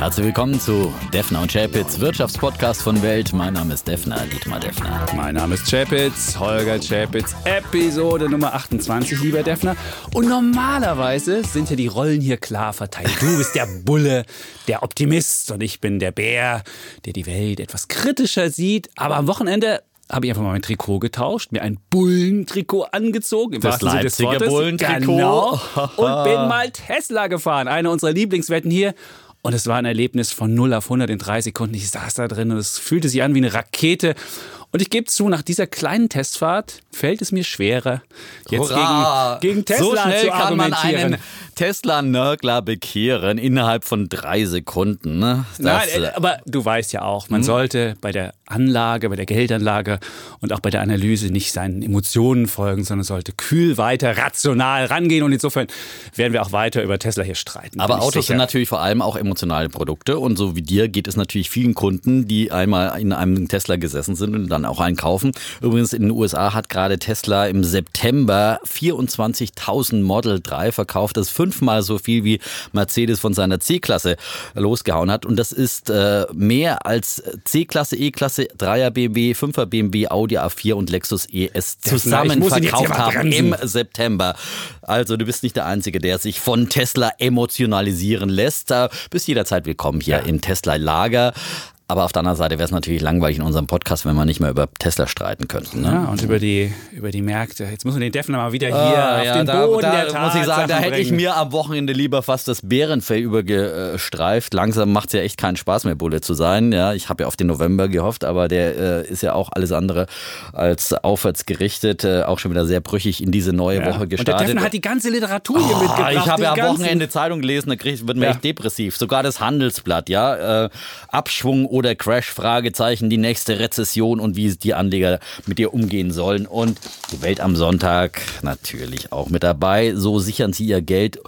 Herzlich willkommen zu Defner und Chapitz, Wirtschaftspodcast von Welt. Mein Name ist Defner, Dietmar Defner. Mein Name ist Chapitz, Holger Chapitz, Episode Nummer 28, lieber Defner. Und normalerweise sind ja die Rollen hier klar verteilt. Du bist der Bulle, der Optimist und ich bin der Bär, der die Welt etwas kritischer sieht. Aber am Wochenende habe ich einfach mal mein Trikot getauscht, mir ein Bullentrikot angezogen. Im Das Leipziger Bullentrikot. Genau. Und bin mal Tesla gefahren. Eine unserer Lieblingswetten hier. Und es war ein Erlebnis von 0 auf 100 in drei Sekunden. Ich saß da drin und es fühlte sich an wie eine Rakete. Und ich gebe zu, nach dieser kleinen Testfahrt fällt es mir schwerer, jetzt Hurra! gegen, gegen Tesla so schnell zu kann man einen Tesla-Nörgler bekehren innerhalb von drei Sekunden. Ne? Nein, äh, äh, aber du weißt ja auch, man sollte bei der Anlage, bei der Geldanlage und auch bei der Analyse nicht seinen Emotionen folgen, sondern sollte kühl weiter, rational rangehen. Und insofern werden wir auch weiter über Tesla hier streiten. aber Autos sicher. sind natürlich vor allem auch emotionale Produkte und so wie dir geht es natürlich vielen Kunden, die einmal in einem Tesla gesessen sind und dann auch einen kaufen. Übrigens in den USA hat gerade Tesla im September 24.000 Model 3 verkauft. Das ist fünfmal so viel wie Mercedes von seiner C-Klasse losgehauen hat und das ist äh, mehr als C-Klasse, E-Klasse, 3er BMW, 5er BMW, Audi A4 und Lexus ES Defner, ich zusammen verkauft haben im September. Also du bist nicht der Einzige, der sich von Tesla emotionalisieren lässt. Da bist jederzeit willkommen hier im Tesla-Lager. Aber auf der anderen Seite wäre es natürlich langweilig in unserem Podcast, wenn wir nicht mehr über Tesla streiten könnten. Ne? Ja, und über die, über die Märkte. Jetzt muss man den Defner mal wieder hier Ah, auf ja, den da, Boden da der muss ich sagen, da hätte ich mir am Wochenende lieber fast das Bärenfell übergestreift. Langsam macht es ja echt keinen Spaß mehr, Bulle zu sein. Ja, ich habe ja auf den November gehofft, aber der äh, ist ja auch alles andere als aufwärts gerichtet. Äh, auch schon wieder sehr brüchig in diese neue Ja. Woche Und der gestartet. Defner hat die ganze Literatur hier Ah, mitgebracht. ich habe ja am ganzen- Wochenende Zeitung gelesen, da krieg, wird mir echt depressiv. Sogar das Handelsblatt, ja. Äh, Abschwung oder Crash, Fragezeichen, die nächste Rezession und wie die Anleger mit ihr umgehen sollen. Und die Welt am Sonntag natürlich auch mit dabei. So sichern sie ihr Geld.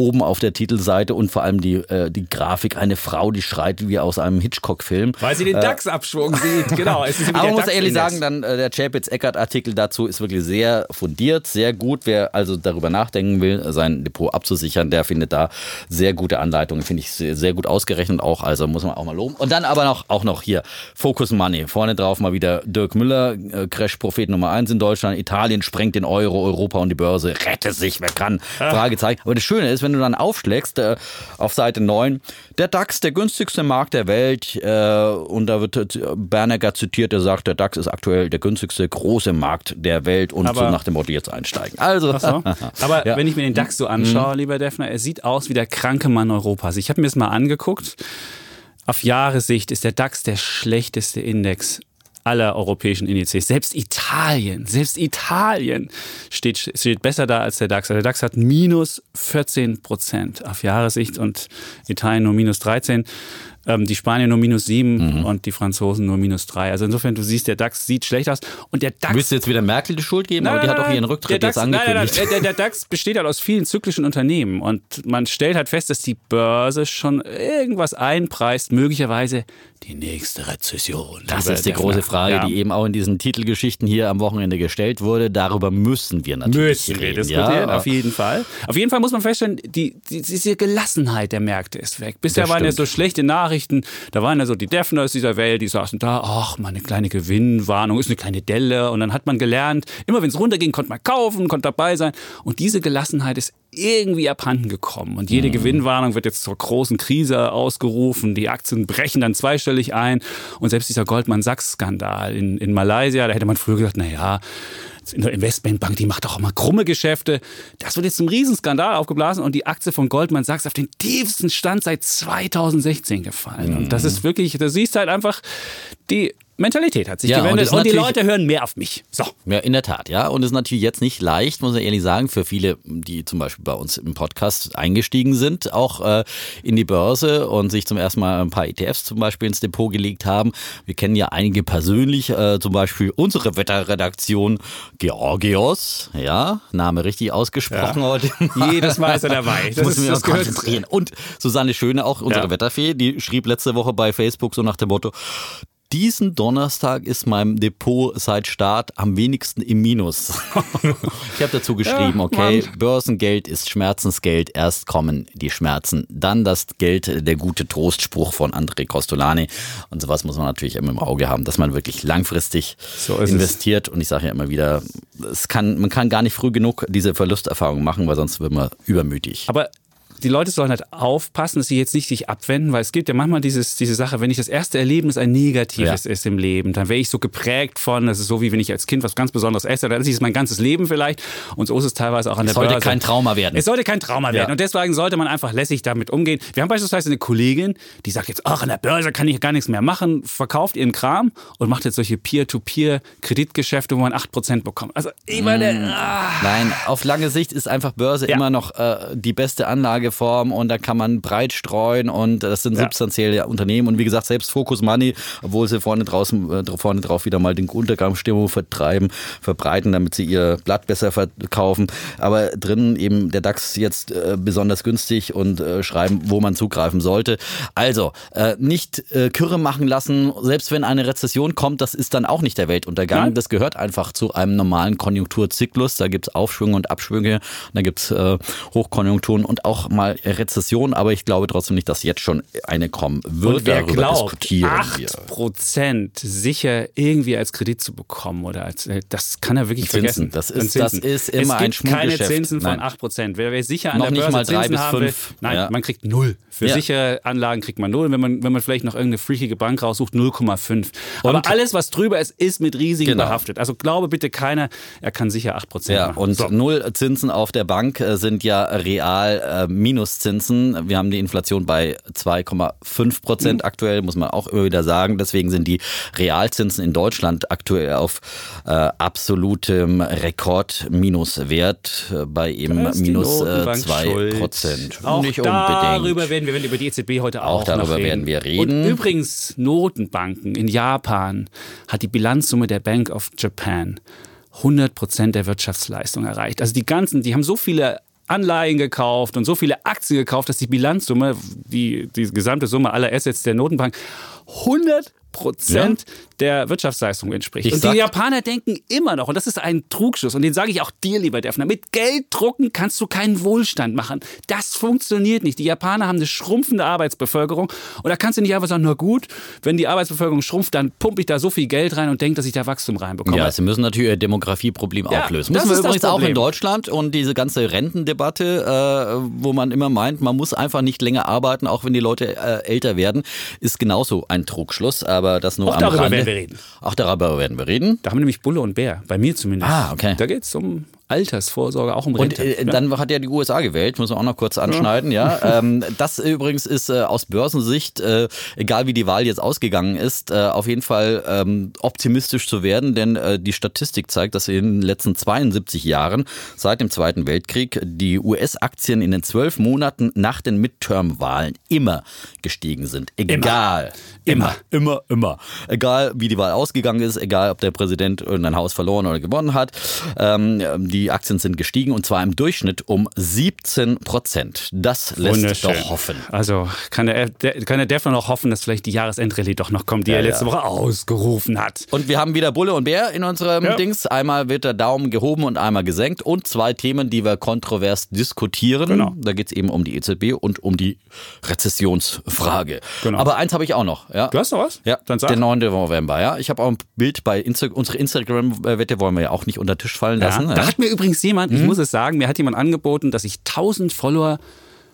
Oben auf der Titelseite und vor allem die, äh, die Grafik, eine Frau, die schreit wie aus einem Hitchcock-Film. Weil sie den DAX-Abschwung sieht. Genau. Es ist nämlich Aber man muss ehrlich sagen, dann äh, der Chapitz-Eckert-Artikel dazu ist wirklich sehr fundiert, sehr gut. Wer also darüber nachdenken will, sein Depot abzusichern, der findet da sehr gute Anleitungen, finde ich sehr, sehr gut ausgerechnet auch. Also muss man auch mal loben. Und dann aber noch, auch noch hier Focus Money. Vorne drauf mal wieder Dirk Müller, äh, Crash-Prophet Nummer eins in Deutschland. Italien sprengt den Euro, Europa und die Börse. Rette sich, wer kann? Fragezeichen. Aber das Schöne ist, wenn du dann aufschlägst äh, auf Seite 9, der DAX, der günstigste Markt der Welt. Äh, und da wird äh, Bernecker zitiert, der sagt, der DAX ist aktuell der günstigste große Markt der Welt und Aber- so nach dem Motto jetzt einsteigen. Also, so. Aber Ja. wenn ich mir den DAX so anschaue, lieber Defner, er sieht aus wie der kranke Mann Europas. Ich habe mir das mal angeguckt. Auf Jahressicht ist der DAX der schlechteste Index aller europäischen Indizes. Selbst Italien, selbst Italien steht, steht besser da als der DAX. Der DAX hat minus 14 Prozent auf Jahressicht und Italien nur minus 13. Ähm, die Spanier nur minus 7 und die Franzosen nur minus 3. Also insofern, du siehst, der DAX sieht schlecht aus. Und der DAX willst du jetzt wieder Merkel die Schuld geben? aber die hat doch ihren Rücktritt jetzt DAX, nein, nein, angekündigt. nein, der, der DAX besteht halt aus vielen zyklischen Unternehmen und man stellt halt fest, dass die Börse schon irgendwas einpreist, möglicherweise die nächste Rezession. Das ist die große Frage, Ja. die eben auch in diesen Titelgeschichten hier am Wochenende gestellt wurde. Darüber müssen wir natürlich Müssen wir reden. diskutieren, ja. auf jeden Fall. Auf jeden Fall muss man feststellen, die, die, diese Gelassenheit der Märkte ist weg. Bisher Das waren ja stimmt. so schlechte Nachrichten, da waren ja so die Defners dieser Welt, die saßen da, ach, mal eine kleine Gewinnwarnung, ist eine kleine Delle. Und dann hat man gelernt, immer wenn es runterging, konnte man kaufen, konnte dabei sein. Und diese Gelassenheit ist irgendwie abhanden gekommen. Und Mhm. jede Gewinnwarnung wird jetzt zur großen Krise ausgerufen. Die Aktien brechen dann zweistellig ein. Und selbst dieser Goldman Sachs-Skandal in, in Malaysia, da hätte man früher gesagt, na ja, in der Investmentbank, die macht doch immer krumme Geschäfte. Das wird jetzt zum Riesenskandal aufgeblasen und die Aktie von Goldman Sachs auf den tiefsten Stand seit 2016 gefallen. Und das ist wirklich, da siehst du halt einfach, die Mentalität hat sich Ja, und gewendet ist und, die Leute hören mehr auf mich. So. Ja, in der Tat, ja. Und es ist natürlich jetzt nicht leicht, muss ich ehrlich sagen, für viele, die zum Beispiel bei uns im Podcast eingestiegen sind, auch äh, in die Börse und sich zum ersten Mal ein paar ETFs zum Beispiel ins Depot gelegt haben. Wir kennen ja einige persönlich, äh, zum Beispiel unsere Wetterredaktion Georgios, ja, Name richtig ausgesprochen heute. Jedes Mal ist er dabei. Das das auch gehört konzentrieren. Und Susanne Schöne, auch unsere Ja. Wetterfee, die schrieb letzte Woche bei Facebook so nach dem Motto, diesen Donnerstag ist mein Depot seit Start am wenigsten im Minus. ich habe dazu geschrieben, ja, okay, Börsengeld ist Schmerzensgeld, erst kommen die Schmerzen, dann das Geld, der gute Trostspruch von André Costolani und sowas muss man natürlich immer im Auge haben, dass man wirklich langfristig so investiert es. und ich sage ja immer wieder, es kann, man kann gar nicht früh genug diese Verlusterfahrung machen, weil sonst wird man übermütig. Aber die Leute sollen halt aufpassen, dass sie jetzt nicht sich abwenden, weil es gibt ja manchmal dieses, diese Sache, wenn ich das erste Erlebnis ein negatives ja. ist im Leben, dann wäre ich so geprägt von, das ist so wie wenn ich als Kind was ganz Besonderes esse, dann ist es mein ganzes Leben vielleicht und so ist es teilweise auch an es der Börse. Es sollte kein Trauma werden. Es sollte kein Trauma werden ja. und deswegen sollte man einfach lässig damit umgehen. Wir haben beispielsweise eine Kollegin, die sagt jetzt, ach, an der Börse kann ich gar nichts mehr machen, verkauft ihren Kram und macht jetzt solche Peer-to-Peer-Kreditgeschäfte, wo man 8% bekommt. Also ich meine, mm. ah. Nein, auf lange Sicht ist einfach Börse ja. immer noch äh, die beste Anlage Anlageform und da kann man breit streuen und das sind ja. substanzielle Unternehmen und wie gesagt, selbst Focus Money, obwohl sie vorne draußen, äh, vorne drauf wieder mal den Untergangsstimmung vertreiben, verbreiten, damit sie ihr Blatt besser verkaufen, aber drinnen eben der DAX jetzt äh, besonders günstig und äh, schreiben, wo man zugreifen sollte. Also, äh, nicht äh, Kürre machen lassen, selbst wenn eine Rezession kommt, das ist dann auch nicht der Weltuntergang. Nein. Das gehört einfach zu einem normalen Konjunkturzyklus. Da gibt es Aufschwünge und Abschwünge, da gibt es äh, Hochkonjunkturen und auch mal mal Rezession, aber ich glaube trotzdem nicht, dass jetzt schon eine kommen wird. Und wer Darüber glaubt, diskutieren 8 Prozent sicher irgendwie als Kredit zu bekommen oder als, äh, das kann er wirklich Zinsen, vergessen. Das ist, das ist immer ein gibt keine Zinsen von 8 Prozent. Wer, wer sicher an noch der Börse nicht mal drei Zinsen bis haben will, fünf. nein, ja. man kriegt null. Für ja. sichere Anlagen kriegt man null. Wenn man, wenn man vielleicht noch irgendeine freakige Bank raussucht, 0,5. Aber alles, was drüber ist, ist mit Risiken genau. behaftet. Also glaube bitte keiner, er kann sicher 8 Prozent ja, machen. Und so. null Zinsen auf der Bank äh, sind ja real äh, Minuszinsen wir haben die Inflation bei 2,5 Prozent mhm. aktuell, muss man auch immer wieder sagen. Deswegen sind die Realzinsen in Deutschland aktuell auf äh, absolutem Rekordminuswert äh, bei eben minus 2 äh, Prozent. Auch Nicht darüber werden wir, werden über die EZB heute auch, auch darüber reden. werden wir reden. Und übrigens Notenbanken in Japan hat die Bilanzsumme der Bank of Japan 100 Prozent der Wirtschaftsleistung erreicht. Also die ganzen, die haben so viele Anleihen gekauft und so viele Aktien gekauft, dass die Bilanzsumme, die, die gesamte Summe aller Assets der Notenbank 100 Prozent ja. der Wirtschaftsleistung entspricht. Ich und die Japaner denken immer noch, und das ist ein Trugschluss, und den sage ich auch dir, lieber Defner, mit Geld drucken kannst du keinen Wohlstand machen. Das funktioniert nicht. Die Japaner haben eine schrumpfende Arbeitsbevölkerung und da kannst du nicht einfach sagen, na gut, wenn die Arbeitsbevölkerung schrumpft, dann pumpe ich da so viel Geld rein und denke, dass ich da Wachstum reinbekomme. Ja, sie müssen natürlich ihr Demografieproblem ja, auch lösen. Müssen wir übrigens auch in Deutschland und diese ganze Rentendebatte, äh, wo man immer meint, man muss einfach nicht länger arbeiten, auch wenn die Leute äh, älter werden, ist genauso ein Trugschluss. Äh, aber das nur Auch am darüber Rande. werden wir reden. Auch darüber werden wir reden. Da haben wir nämlich Bulle und Bär, bei mir zumindest. Ah, okay. Da geht es um Altersvorsorge, auch um Rente. Und äh, dann hat ja die USA gewählt, muss man auch noch kurz anschneiden, ja. ja. Ähm, das übrigens ist äh, aus Börsensicht, äh, egal wie die Wahl jetzt ausgegangen ist, äh, auf jeden Fall ähm, optimistisch zu werden, denn äh, die Statistik zeigt, dass in den letzten 72 Jahren seit dem Zweiten Weltkrieg die US-Aktien in den zwölf Monaten nach den Midterm-Wahlen immer gestiegen sind. Egal. Immer. Immer, immer. immer. Egal wie die Wahl ausgegangen ist, egal ob der Präsident irgendein Haus verloren oder gewonnen hat. Ähm, die die Aktien sind gestiegen und zwar im Durchschnitt um 17 Prozent. Das lässt doch hoffen. Also kann der, kann der Defner noch hoffen, dass vielleicht die Jahresendrallye doch noch kommt, die ja, er letzte ja. Woche ausgerufen hat. Und wir haben wieder Bulle und Bär in unserem ja. Dings. Einmal wird der Daumen gehoben und einmal gesenkt und zwei Themen, die wir kontrovers diskutieren. Genau. Da geht es eben um die EZB und um die Rezessionsfrage. Genau. Aber eins habe ich auch noch. Ja. Du hast noch was? Ja, Dann sag. der 9. November. Ja. Ich habe auch ein Bild bei Insta unsere Instagram-Wette wollen wir ja auch nicht unter den Tisch fallen lassen. Da hat mir übrigens jemand, ich mhm. muss es sagen, mir hat jemand angeboten, dass ich 1000 Follower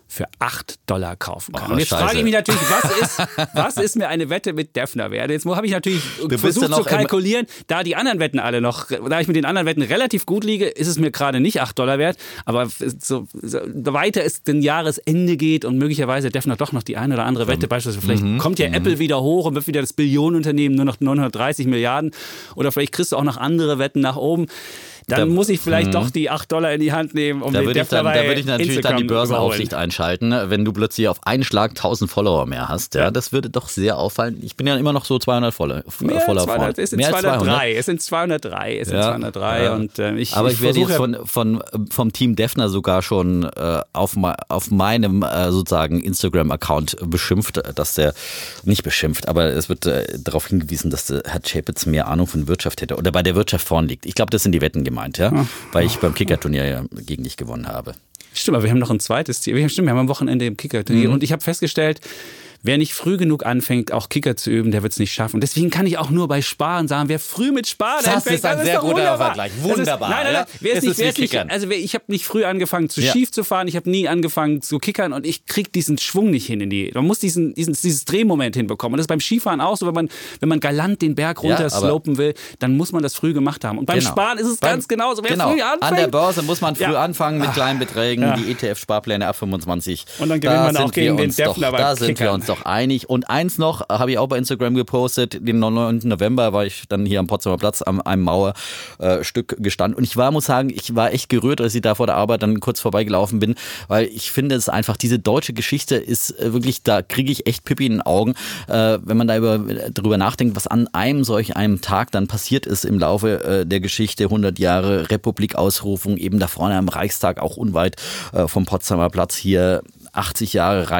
für 8 Dollar kaufen kann. Oh, und jetzt Scheiße. frage ich mich natürlich, was ist, was ist mir eine Wette mit Defner wert? Jetzt habe ich natürlich du versucht zu kalkulieren, da die anderen Wetten alle noch, da ich mit den anderen Wetten relativ gut liege, ist es mir gerade nicht 8 Dollar wert. Aber so, so weiter es den Jahresende geht und möglicherweise Defner doch noch die eine oder andere Wette, beispielsweise vielleicht mhm. kommt ja mhm. Apple wieder hoch und wird wieder das Billionenunternehmen nur noch 930 Milliarden oder vielleicht kriegst du auch noch andere Wetten nach oben dann Da- muss ich vielleicht Mhm. doch die 8 Dollar in die Hand nehmen, um Da den ich, Defner dann, da bei würde ich natürlich dann die Instagram Börsenaufsicht einschalten, ne? wenn du plötzlich auf einen Schlag 1000 Follower mehr hast. Ja, das würde doch sehr auffallen. Ich bin ja immer noch so 200 Follower. Mehr, Follower 200, vorne. es sind Mehr als 203, es sind 203, es sind Ja, 203 ja. und äh, ich, Aber ich, werde jetzt von, von, vom Team Defner sogar schon äh, auf, auf meinem äh, sozusagen Instagram-Account beschimpft, dass der, nicht beschimpft, aber es wird äh, darauf hingewiesen, dass der Herr Chapitz mehr Ahnung von Wirtschaft hätte oder bei der Wirtschaft vorn liegt. Ich glaube, das sind die Wetten gemeint, ja, weil ich beim Kicker-Turnier ja gegen dich gewonnen habe. Stimmt, aber wir haben noch ein zweites Ziel. Stimmt, wir haben am Wochenende im Kicker-Turnier. Mhm. Und ich habe festgestellt, wer nicht früh genug anfängt, auch Kicker zu üben, der wird es nicht schaffen. Und deswegen kann ich auch nur bei Sparen sagen, wer früh mit Sparen Das anfängt, ist ein sehr doch guter wunderbar. Vergleich. Ist- Wunderbar, Nein, nein, nein. ja. Wer ist nicht, ist wer ist nicht, also wer- ich habe nicht früh angefangen zu Ja. schief zu fahren, ich habe nie angefangen zu kickern und ich krieg diesen Schwung nicht hin in die. Man muss diesen, diesen dieses Drehmoment hinbekommen. Und das ist beim Skifahren auch so, wenn man wenn man galant den Berg Ja, runter slopen will, dann muss man das früh gemacht haben. Und beim Genau. Sparen ist es Beim- ganz genauso. Wer genau. früh anfängt, An der Börse muss man früh Ja. anfangen mit kleinen Beträgen, Ja. die ETF-Sparpläne ab 25. Und dann gewinnt Da man auch gegen den Defner Da sind wir uns doch einig. Und eins noch, äh, habe ich auch bei Instagram gepostet, den 9. November war ich dann hier am Potsdamer Platz am einem Mauerstück gestanden. Und ich war, muss sagen, ich war echt gerührt, als ich da vor der Arbeit dann kurz vorbeigelaufen bin, weil ich finde es einfach, diese deutsche Geschichte ist äh, wirklich, da kriege ich echt Pippi in den Augen, äh, wenn man da über, darüber nachdenkt, was an einem solch einem Tag dann passiert ist im Laufe äh, der Geschichte, 100 Jahre Republikausrufung, eben da vorne am Reichstag, auch unweit äh, vom Potsdamer Platz hier 80 Jahre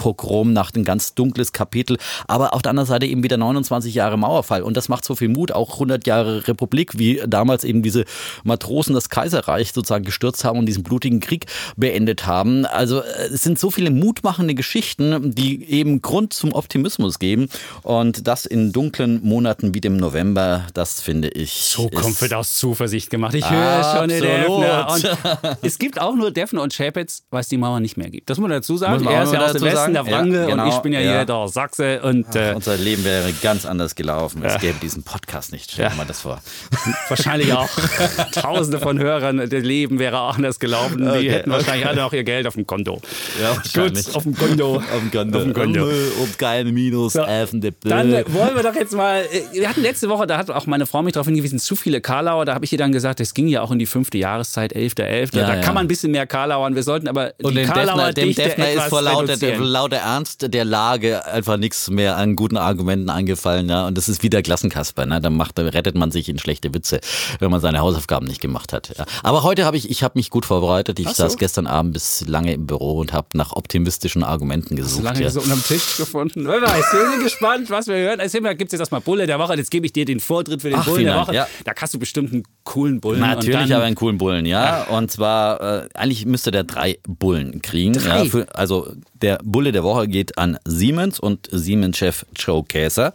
Reichspogrom nach ein ganz dunkles Kapitel, aber auf der anderen Seite eben wieder 29 Jahre Mauerfall und das macht so viel Mut, auch 100 Jahre Republik, wie damals eben diese Matrosen das Kaiserreich sozusagen gestürzt haben und diesen blutigen Krieg beendet haben. Also äh, es sind so viele mutmachende Geschichten, die eben Grund zum Optimismus geben und das in dunklen Monaten wie dem November, das finde ich Zukunft ist- wird aus Zuversicht gemacht. Ich höre schon Absolut. Defner. Es gibt auch nur Defner und weil es die Mauer nicht mehr gibt. Das muss man dazu sagen. Muss man er ist ja aus dem Westen, sagen. der Wrange, Ja, genau, und ich bin ja, ja. hier der Sachse. Und äh, Unser Leben wäre ganz anders gelaufen. Es gäbe diesen Podcast nicht. Stell dir mal das vor. wahrscheinlich auch tausende von Hörern, das Leben wäre auch anders gelaufen. Die Okay. hätten wahrscheinlich alle auch ihr Geld auf dem Konto. Ja, Gut, auf dem Konto. Auf dem Konto. Auf dem Konto. Und keine Minus. So, elfende Dann wollen wir doch jetzt mal. äh, Wir hatten letzte Woche, da hat auch meine Frau mich darauf hingewiesen, zu viele Karlauer. Da habe ich ihr dann gesagt, es ging ja auch in die fünfte Jahreszeit, 11.11. Ja, da kann man ein bisschen mehr Karlauern. Wir sollten aber Und die dem Karlauer Defner, dem Dichte Defner ist vor lauter. Lauter Ernst der Lage einfach nichts mehr an guten Argumenten eingefallen. Ja? Und das ist wieder Klassenkasper. Ne? Dann macht, rettet man sich in schlechte Witze, wenn man seine Hausaufgaben nicht gemacht hat. Ja? Aber heute habe ich, ich habe mich gut vorbereitet. Ich so. saß gestern Abend bis lange im Büro und habe nach optimistischen Argumenten gesucht. So lange ja. so unterm Tisch gefunden. Wer weiß, wir sind gespannt, was wir hören. Erzähl mal, gibt es jetzt erstmal Bulle der Woche? Jetzt gebe ich dir den Vortritt für den Ach, Bullen der Woche. ja. Da hast du bestimmt einen coolen Bullen. Natürlich dann, aber einen coolen Bullen, ja. Und zwar, äh, eigentlich müsste der drei Bullen kriegen. Drei? Für, also der Bulle der Woche geht an Siemens und Siemens-Chef Joe Käser.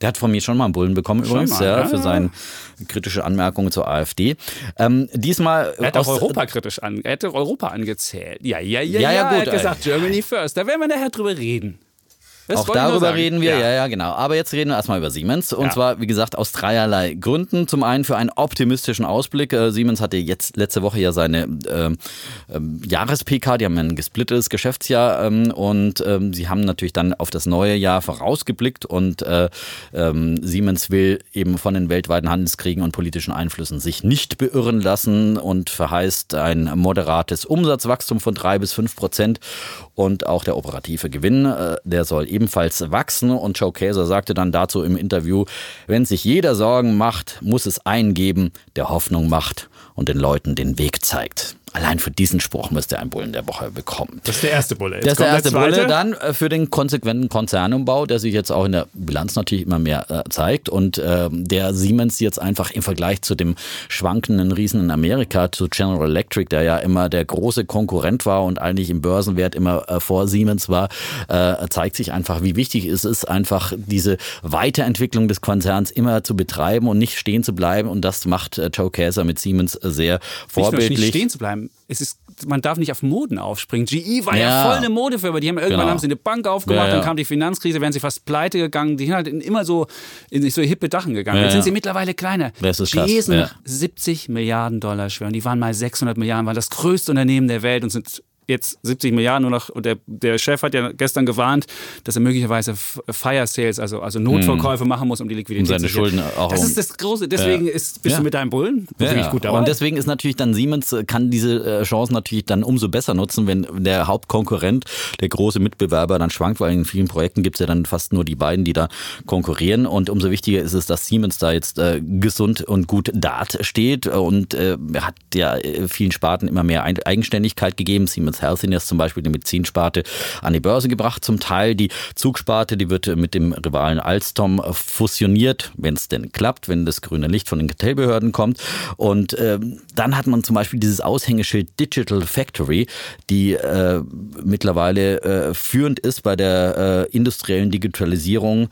Der hat von mir schon mal einen Bullen bekommen übrigens, mal, ja, ja, für ja. seine kritische Anmerkungen zur AfD. Ähm, diesmal Er hat auch Europa kritisch an, er hätte Europa angezählt. Ja, ja, ja, Ja, ja, Er gut, hat gesagt, Germany first. Da werden wir nachher drüber reden. Das Auch darüber reden wir, ja. ja, genau. Aber jetzt reden wir erstmal über Siemens. Und Ja. zwar, wie gesagt, aus dreierlei Gründen. Zum einen für einen optimistischen Ausblick. Äh, Siemens hatte jetzt letzte Woche ja seine ähm, ähm, Jahres-PK, die haben ein gesplittetes Geschäftsjahr ähm, und ähm, sie haben natürlich dann auf das neue Jahr vorausgeblickt und äh, ähm, Siemens will eben von den weltweiten Handelskriegen und politischen Einflüssen sich nicht beirren lassen und verheißt ein moderates Umsatzwachstum von drei bis fünf Prozent und auch der operative Gewinn, äh, der soll ebenfalls wachsen. Und Joe Käser sagte dann dazu im Interview, wenn sich jeder Sorgen macht, muss es einen geben, der Hoffnung macht und den Leuten den Weg zeigt. Allein für diesen Spruch müsste einen Bullen der Woche bekommen. Das ist der erste Bulle. Jetzt Das ist der erste zweite. Bulle. Dann äh, für den konsequenten Konzernumbau, der sich jetzt auch in der Bilanz natürlich immer mehr äh, zeigt und ähm, der Siemens jetzt einfach im Vergleich zu dem schwankenden Riesen in Amerika, zu General Electric, der ja immer der große Konkurrent war und eigentlich im Börsenwert immer äh, vor Siemens war, äh, zeigt sich einfach, wie wichtig es ist, einfach diese Weiterentwicklung des Konzerns immer zu betreiben und nicht stehen zu bleiben. Und das macht äh, Joe Käser mit Siemens äh, sehr Nicht nur vorbildlich. nicht stehen zu bleiben. Es ist, man darf nicht auf Moden aufspringen. GE war ja, Ja. voll eine Modefirma. Die haben irgendwann Genau. haben sie eine Bank aufgemacht, Ja, dann kam die Finanzkrise, wären sie fast pleite gegangen. Die sind halt in, immer so in so hippe Dachen gegangen. Jetzt sind sie mittlerweile kleiner. Das ist GE ja. noch 70 Milliarden Dollar schwer. Und die waren mal 600 Milliarden, waren das größte Unternehmen der Welt und sind jetzt 70 Milliarden nur noch, und der, der Chef hat ja gestern gewarnt, dass er möglicherweise Fire Sales, also, also Notverkäufe machen muss, um die Liquidität um seine zu Schulden auch Das ist das Große, deswegen ist, bist Ja. du mit deinem Bullen wirklich gut dabei. Und deswegen ist natürlich dann Siemens äh, kann diese äh, Chance natürlich dann umso besser nutzen, wenn der Hauptkonkurrent, der große Mitbewerber dann schwankt, weil in vielen Projekten gibt es ja dann fast nur die beiden, die da konkurrieren. Und umso wichtiger ist es, dass Siemens da jetzt äh, gesund und gut dasteht und äh, hat ja äh, vielen Sparten immer mehr Eigenständigkeit gegeben. Siemens Healthineers zum Beispiel, die Medizinsparte, an die Börse gebracht. Zum Teil die Zugsparte, die wird mit dem Rivalen Alstom fusioniert, wenn es denn klappt, wenn das grüne Licht von den Kartellbehörden kommt. Und ähm, dann hat man zum Beispiel dieses Aushängeschild Digital Factory, die äh, mittlerweile äh, führend ist bei der äh, industriellen Digitalisierung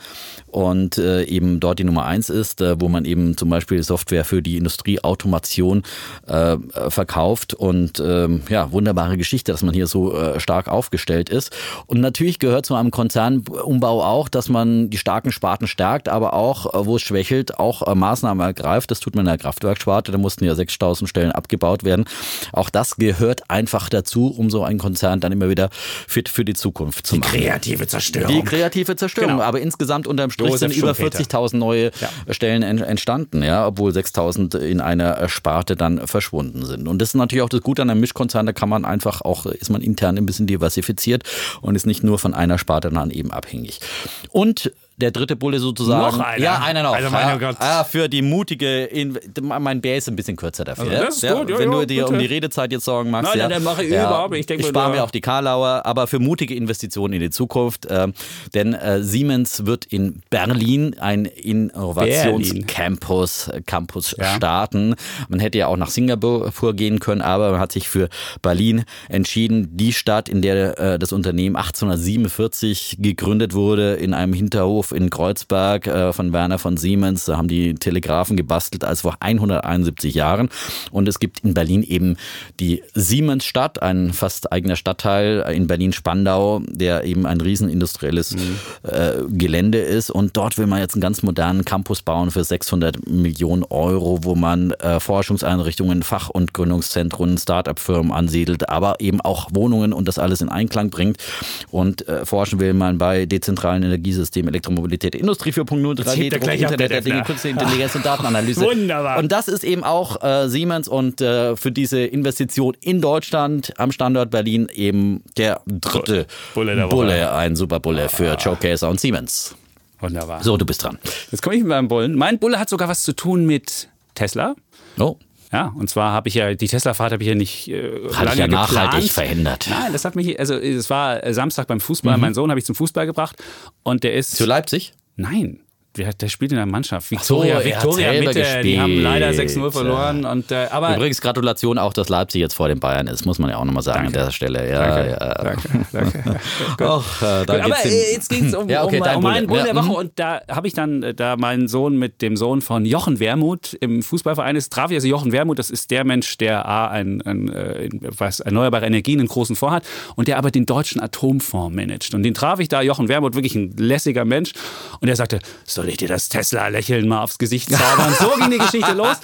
und äh, eben dort die Nummer eins ist, äh, wo man eben zum Beispiel Software für die Industrieautomation äh, verkauft und ähm, ja, wunderbare Geschichte, dass man hier so äh, stark aufgestellt ist. Und natürlich gehört zu einem Konzernumbau auch, dass man die starken Sparten stärkt, aber auch, äh, wo es schwächelt, auch äh, Maßnahmen ergreift. Das tut man in der Kraftwerksparte, da mussten ja 6000 Stellen abgebaut werden. Auch das gehört einfach dazu, um so einen Konzern dann immer wieder fit für die Zukunft zu machen. kreative Zerstörung. Die kreative Zerstörung. Genau. Aber insgesamt unterm Strich Josef sind über Schumpeter. 40.000 neue Ja. Stellen en- entstanden, ja, obwohl 6.000 in einer Sparte dann verschwunden sind. Und das ist natürlich auch das Gute an einem Mischkonzern, da kann man einfach auch, ist man intern ein bisschen diversifiziert und ist nicht nur von einer Sparte dann eben abhängig. Und der dritte Bulle sozusagen. Noch einer? Ja, einer noch. Also, mein ja, Gott. ja, für die mutige, In mein Bär ist ein bisschen kürzer dafür. Also, das ist ja, gut, ja, wenn ja, du dir um bitte. die Redezeit jetzt sorgen magst. Nein, ja, nein, mache ich ja, überhaupt nicht. Ich ich spare mir auch die Karlauer, aber für mutige Investitionen in die Zukunft. ähm, denn äh, Siemens wird in Berlin ein Innovationscampus äh, Campus starten. Man hätte ja auch nach Singapur gehen können, aber man hat sich für Berlin entschieden. Die Stadt, in der äh, das Unternehmen 1847 gegründet wurde, in einem Hinterhof in Kreuzberg äh, von Werner von Siemens. Da haben die Telegrafen gebastelt, als vor 171 Jahren. Und es gibt in Berlin eben die Siemensstadt, ein fast eigener Stadtteil in Berlin-Spandau, der eben ein riesen industrielles äh, Gelände ist. Und dort will man jetzt einen ganz modernen Campus bauen für 600 Millionen Euro, wo man äh, Forschungseinrichtungen, Fach- und Gründungszentren, Start-up-Firmen ansiedelt, aber eben auch Wohnungen und das alles in Einklang bringt. Und äh, forschen will man bei dezentralen Energiesystemen, Elektromobilität, Industrie 4.0, Jetzt hebt er 3D-Druck, gleich ab, Internet der Dinge. Künstliche Intelligenz und Datenanalyse. Wunderbar. Und das ist eben auch äh, Siemens und äh, für diese Investition in Deutschland am Standort Berlin eben der dritte Bulle der. Bulle, ein super Bulle für Joe Kaeser und Siemens. Wunderbar. So, du bist dran. Jetzt komme ich mit meinem Bullen. Mein Bulle hat sogar was zu tun mit Tesla. Oh, Ja, und zwar habe ich ja die Tesla-Fahrt habe ich ja nicht äh, Hat lange ich ja nachhaltig geplant. verhindert. Nein, das hat mich, also es war Samstag beim Fußball. Mein Sohn habe ich zum Fußball gebracht und der ist zu Leipzig? Nein. Der, der spielt in der Mannschaft. so, Victoria, er hat Victoria Mitte, die gespielt. haben leider 6-0 verloren. Und, äh, aber Übrigens Gratulation auch, dass Leipzig jetzt vor den Bayern ist, muss man ja auch nochmal sagen Danke. an der Stelle. Ja, Danke, ja. danke, danke. Och, äh, da Aber geht's hin. äh, jetzt ging es um, Ja, okay, um, um meinen. Bull der Woche mhm. und da habe ich dann äh, da meinen Sohn mit dem Sohn von Jochen Wermuth im Fußballverein ist, traf ich also Jochen Wermuth, das ist der Mensch, der A, ein, ein, äh, was erneuerbare Energien einen großen Fonds hat und der aber den deutschen Atomfonds managt. Und den traf ich da, Jochen Wermuth, wirklich ein lässiger Mensch und der sagte, soll ich dir das Tesla-Lächeln mal aufs Gesicht zaubern? so ging die Geschichte los.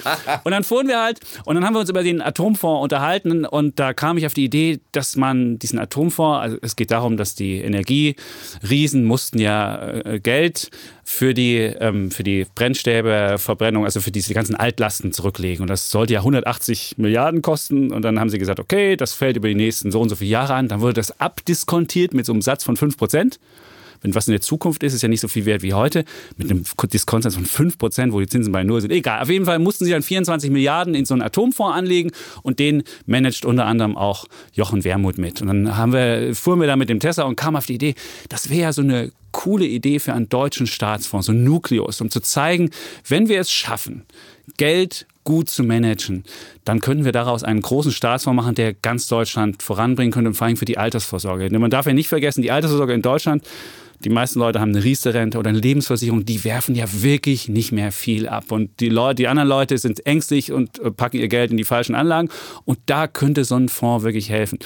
Und dann fuhren wir halt und dann haben wir uns über den Atomfonds unterhalten und da kam ich auf die Idee, dass man diesen Atomfonds, also es geht darum, dass die Energieriesen mussten ja äh, Geld für die, ähm, für die Brennstäbeverbrennung, also für diese ganzen Altlasten zurücklegen. Und das sollte ja 180 Milliarden kosten. Und dann haben sie gesagt, okay, das fällt über die nächsten so und so viele Jahre an. Dann wurde das abdiskontiert mit so einem Satz von 5 Prozent. Wenn was in der Zukunft ist, ist ja nicht so viel wert wie heute. Mit einem Diskontsatz von 5%, wo die Zinsen bei Null sind. Egal. Auf jeden Fall mussten sie dann 24 Milliarden in so einen Atomfonds anlegen und den managt unter anderem auch Jochen Wermuth mit. Und dann haben wir, fuhren wir da mit dem Tesla und kamen auf die Idee, das wäre ja so eine coole Idee für einen deutschen Staatsfonds, so ein Nukleus, um zu zeigen, wenn wir es schaffen, Geld gut zu managen, dann könnten wir daraus einen großen Staatsfonds machen, der ganz Deutschland voranbringen könnte und vor allem für die Altersvorsorge. Denn man darf ja nicht vergessen, die Altersvorsorge in Deutschland, die meisten Leute haben eine Riester-Rente oder eine Lebensversicherung, die werfen ja wirklich nicht mehr viel ab. Und die, Leute, die anderen Leute sind ängstlich und äh, packen ihr Geld in die falschen Anlagen. Und da könnte so ein Fonds wirklich helfen.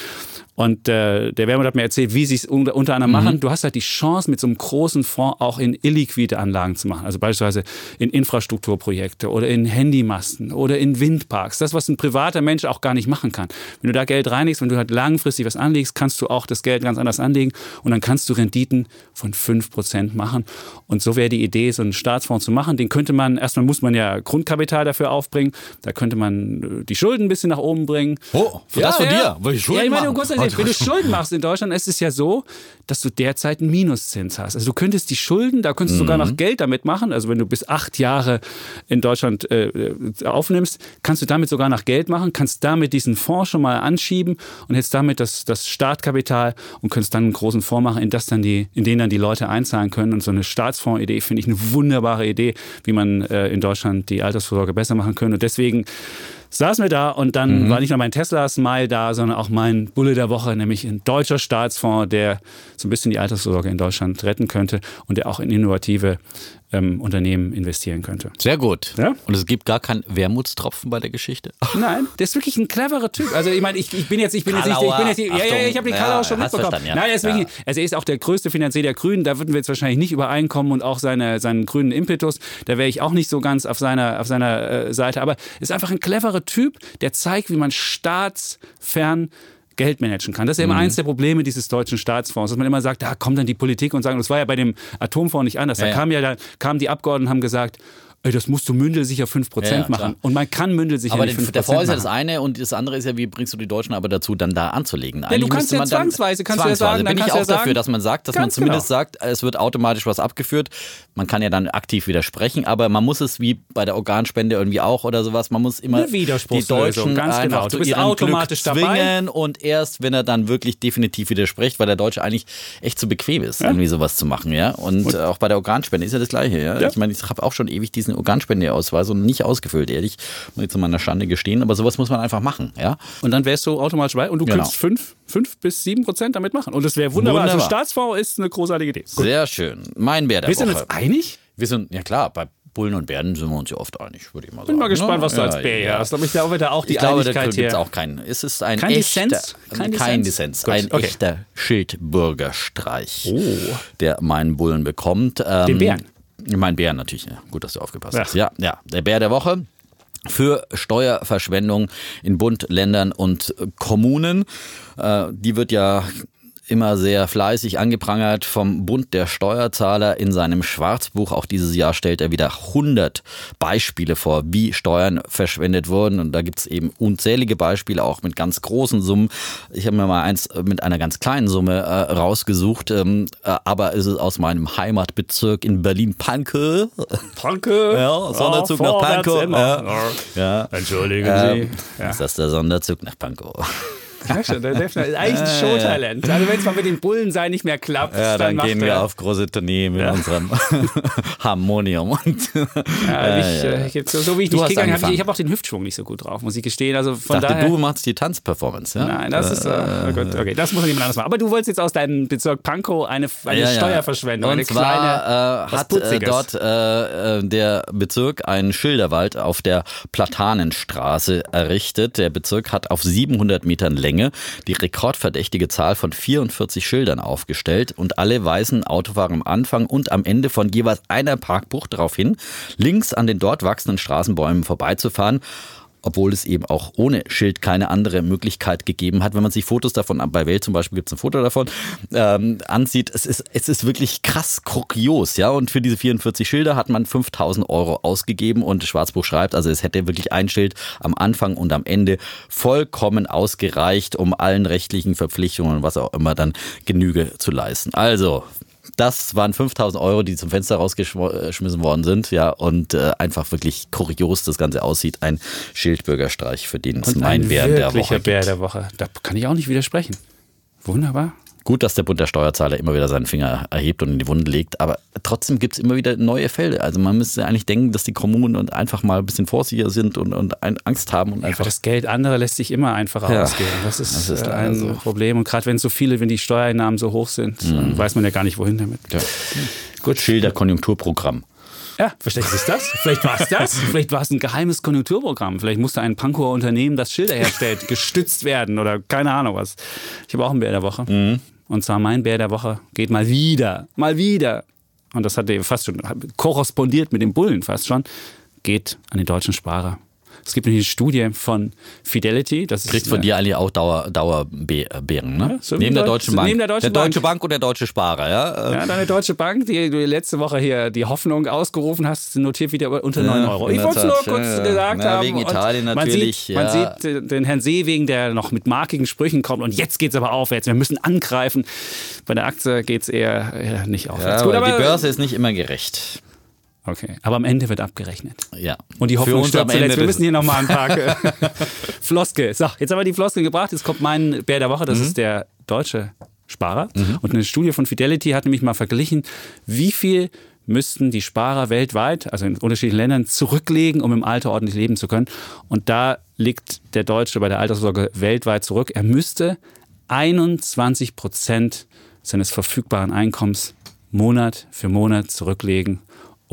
Und äh, der Wermut hat mir erzählt, wie sie es unter, unter anderem mhm. machen. Du hast halt die Chance, mit so einem großen Fonds auch in illiquide Anlagen zu machen. Also beispielsweise in Infrastrukturprojekte oder in Handymasten oder in Windparks. Das, was ein privater Mensch auch gar nicht machen kann. Wenn du da Geld reinlegst, wenn du halt langfristig was anlegst, kannst du auch das Geld ganz anders anlegen und dann kannst du Renditen von 5% machen. Und so wäre die Idee, so einen Staatsfonds zu machen. Den könnte man, erstmal muss man ja Grundkapital dafür aufbringen. Da könnte man äh, die Schulden ein bisschen nach oben bringen. Oh, für ja, das von ja. dir? Ich Schulden ja, ich meine, machen? Gott, wenn du Schulden machst in Deutschland, ist es ja so, dass du derzeit einen Minuszins hast. Also du könntest die Schulden, da könntest du mhm. sogar noch Geld damit machen. Also wenn du bis acht Jahre in Deutschland äh, aufnimmst, kannst du damit sogar noch Geld machen, kannst damit diesen Fonds schon mal anschieben und hättest damit das, das Startkapital und könntest dann einen großen Fonds machen, in, das dann die, in den dann die Leute einzahlen können. Und so eine Staatsfondsidee finde ich eine wunderbare Idee, wie man äh, in Deutschland die Altersvorsorge besser machen können. Und deswegen saßen wir da und dann mhm. war nicht nur mein Tesla Smile da, sondern auch mein Bulle der Woche, nämlich ein deutscher Staatsfonds, der so ein bisschen die Altersvorsorge in Deutschland retten könnte und der auch in innovative ähm, Unternehmen investieren könnte. Sehr gut. Ja? Und es gibt gar keinen Wermutstropfen bei der Geschichte? Nein, der ist wirklich ein cleverer Typ. Also ich meine, ich, ich bin jetzt, ich bin jetzt nicht, ich bin jetzt, nicht, ja, ja, ich habe den Kalauer ja, schon mitbekommen. Ja. Nein, er ist, wirklich, also er ist auch der größte Finanzier der Grünen. Da würden wir jetzt wahrscheinlich nicht übereinkommen und auch seine, seinen grünen Impetus. Da wäre ich auch nicht so ganz auf seiner, auf seiner äh, Seite. Aber ist einfach ein cleverer Typ, der zeigt, wie man staatsfern Geld managen kann. Das ist ja immer mhm. eins der Probleme dieses deutschen Staatsfonds, dass man immer sagt, da kommt dann die Politik und sagen, das war ja bei dem Atomfonds nicht anders. Da ja, kam ja, da kamen die Abgeordneten und haben gesagt, das musst du mündelsicher 5% ja, machen. Klar. Und man kann mündelsicher aber 5% der Fonds ist ja das eine und das andere ist ja, wie bringst du die Deutschen aber dazu, dann da anzulegen? Ja, du kannst ja zwangsweise, kannst zwangsweise. du ja sagen. Bin ich auch ja dafür, sagen, dass man sagt, dass man zumindest genau. sagt, es wird automatisch was abgeführt. Man kann ja dann aktiv widersprechen, aber man muss es wie bei der Organspende irgendwie auch oder sowas, man muss immer die Deutschen ganz genau. Du bist automatisch Glück zwingen dabei. und erst, wenn er dann wirklich definitiv widerspricht, weil der Deutsche eigentlich echt zu bequem ist, ja. irgendwie sowas zu machen, ja. Und, und, auch bei der Organspende ist ja das Gleiche, ja. ja. Ich meine, ich habe auch schon ewig diesen Organspende aus war so nicht ausgefüllt, ehrlich. Muss ich zu meiner Schande gestehen. Aber sowas muss man einfach machen, ja. Und dann wärst du automatisch bei und du genau. könntest fünf, fünf bis sieben Prozent damit machen. Und das wäre wunderbar. wunderbar. Also Staatsfonds ist eine großartige Idee. Gut. Sehr schön. Mein Bär der Wir sind uns einig? Wir sind, ja klar, bei Bullen und Bären sind wir uns ja oft einig, würde ich mal sagen. Bin mal gespannt, was du als Bär ja, hast. Aber ich glaube, da auch die ich glaube, Einigkeit da gibt es auch keinen. Es ist ein kein echter, Dissens? Kein, kein Dissens. Ein okay. echter Schildbürgerstreich, oh. der meinen Bullen bekommt. Ähm, Den Bären? Mein Bär natürlich, ja. Gut, dass du aufgepasst hast. Ja, ja. Der Bär der Woche für Steuerverschwendung in Bund, Ländern und Kommunen. Äh, die wird ja immer sehr fleißig angeprangert vom Bund der Steuerzahler in seinem Schwarzbuch. Auch dieses Jahr stellt er wieder 100 Beispiele vor, wie Steuern verschwendet wurden. Und da gibt es eben unzählige Beispiele, auch mit ganz großen Summen. Ich habe mir mal eins mit einer ganz kleinen Summe äh, rausgesucht, ähm, äh, aber es ist aus meinem Heimatbezirk in Berlin-Pankow. Pankow? Ja, Sonderzug ja, nach Pankow. Ja. ja. Entschuldigen Sie. ja. Ist das der Sonderzug nach Pankow? Der Defner ist eigentlich ein Showtalent. Also wenn es mal mit den Bullen sein nicht mehr klappt, ja, dann, dann gehen wir auf große Tournee mit ja. unserem Harmonium. Und ja, ich, äh, jetzt, so, so, wie ich du nicht gegangen habe, ich, ich habe auch den Hüftschwung nicht so gut drauf, muss ich gestehen. Also von ich dachte, daher, du machst die Tanzperformance, ja? Nein, das ist, äh, oh Gott, okay, das muss jemand anderes machen. Aber du wolltest jetzt aus deinem Bezirk Pankow eine, eine Steuerverschwendung, und eine zwar, kleine, äh, hat äh, dort äh, äh, der Bezirk einen Schilderwald auf der Platanenstraße errichtet. Der Bezirk hat auf 700 Metern Länge die rekordverdächtige Zahl von 44 Schildern aufgestellt und alle weisen Autofahrer am Anfang und am Ende von jeweils einer Parkbucht darauf hin, links an den dort wachsenden Straßenbäumen vorbeizufahren obwohl es eben auch ohne Schild keine andere Möglichkeit gegeben hat. Wenn man sich Fotos davon, bei Welt zum Beispiel gibt es ein Foto davon, ähm, ansieht, es ist, es ist wirklich krass kurios, ja. Und für diese 44 Schilder hat man 5000 Euro ausgegeben und Schwarzbuch schreibt, also es hätte wirklich ein Schild am Anfang und am Ende vollkommen ausgereicht, um allen rechtlichen Verpflichtungen was auch immer dann Genüge zu leisten. Also, das waren 5000 Euro, die zum Fenster rausgeschmissen worden sind. Ja, und äh, einfach wirklich kurios das Ganze aussieht. Ein Schildbürgerstreich, für den es mein Bär der Woche Bär der Woche. Da kann ich auch nicht widersprechen. Wunderbar. Gut, dass der Bund der Steuerzahler immer wieder seinen Finger erhebt und in die Wunde legt, aber trotzdem gibt es immer wieder neue Fälle. Also man müsste eigentlich denken, dass die Kommunen einfach mal ein bisschen vorsichtiger sind und, und Angst haben. Und ja, einfach das Geld anderer lässt sich immer einfacher ja, ausgeben. Das ist, das ist ein also Problem. Und gerade wenn so viele, wenn die Steuereinnahmen so hoch sind, mhm. weiß man ja gar nicht, wohin damit. Ja. Gut. Schilder Konjunkturprogramm. Ja, vielleicht ist das. Vielleicht war es das. Vielleicht war es ein geheimes Konjunkturprogramm. Vielleicht musste ein Pankower Unternehmen, das Schilder herstellt, gestützt werden oder keine Ahnung was. Ich habe auch einen Bär der Woche. Mhm. Und zwar mein Bär der Woche geht mal wieder, mal wieder. Und das hat er fast schon korrespondiert mit dem Bullen fast schon. Geht an den deutschen Sparer. Es gibt nämlich eine Studie von Fidelity. Das Kriegt ist von dir eigentlich auch Dauer, Dauerbären, ne? Ja, so neben der Deutsch- Deutschen Bank. neben der Deutschen Deutsche Bank. Bank und der Deutsche Sparer, ja? Ja, deine Deutsche Bank, die du letzte Woche hier die Hoffnung ausgerufen hast, notiert wieder unter Ja, 9 Euro. Ich der wollte es nur kurz ja, gesagt Ja, haben. wegen Italien man natürlich, Sieht, Man sieht den Herrn Seewegen, der noch mit markigen Sprüchen kommt und jetzt geht es aber aufwärts. Wir müssen angreifen. Bei der Aktie geht es eher, nicht aufwärts. aber die Börse ist nicht immer gerecht. Okay, aber am Ende wird abgerechnet. Ja. Und die Hoffnung stirbt am zuletzt. Ende Wir müssen hier nochmal ein paar Floskel. So, jetzt haben wir die Floskel gebracht. Jetzt kommt mein Bär der Woche. Mhm. Das ist der deutsche Sparer. Und eine Studie von Fidelity hat nämlich mal verglichen, wie viel müssten die Sparer weltweit, also in unterschiedlichen Ländern, zurücklegen, um im Alter ordentlich leben zu können. Und da liegt der Deutsche bei der Altersvorsorge weltweit zurück. Er müsste 21 Prozent seines verfügbaren Einkommens Monat für Monat zurücklegen,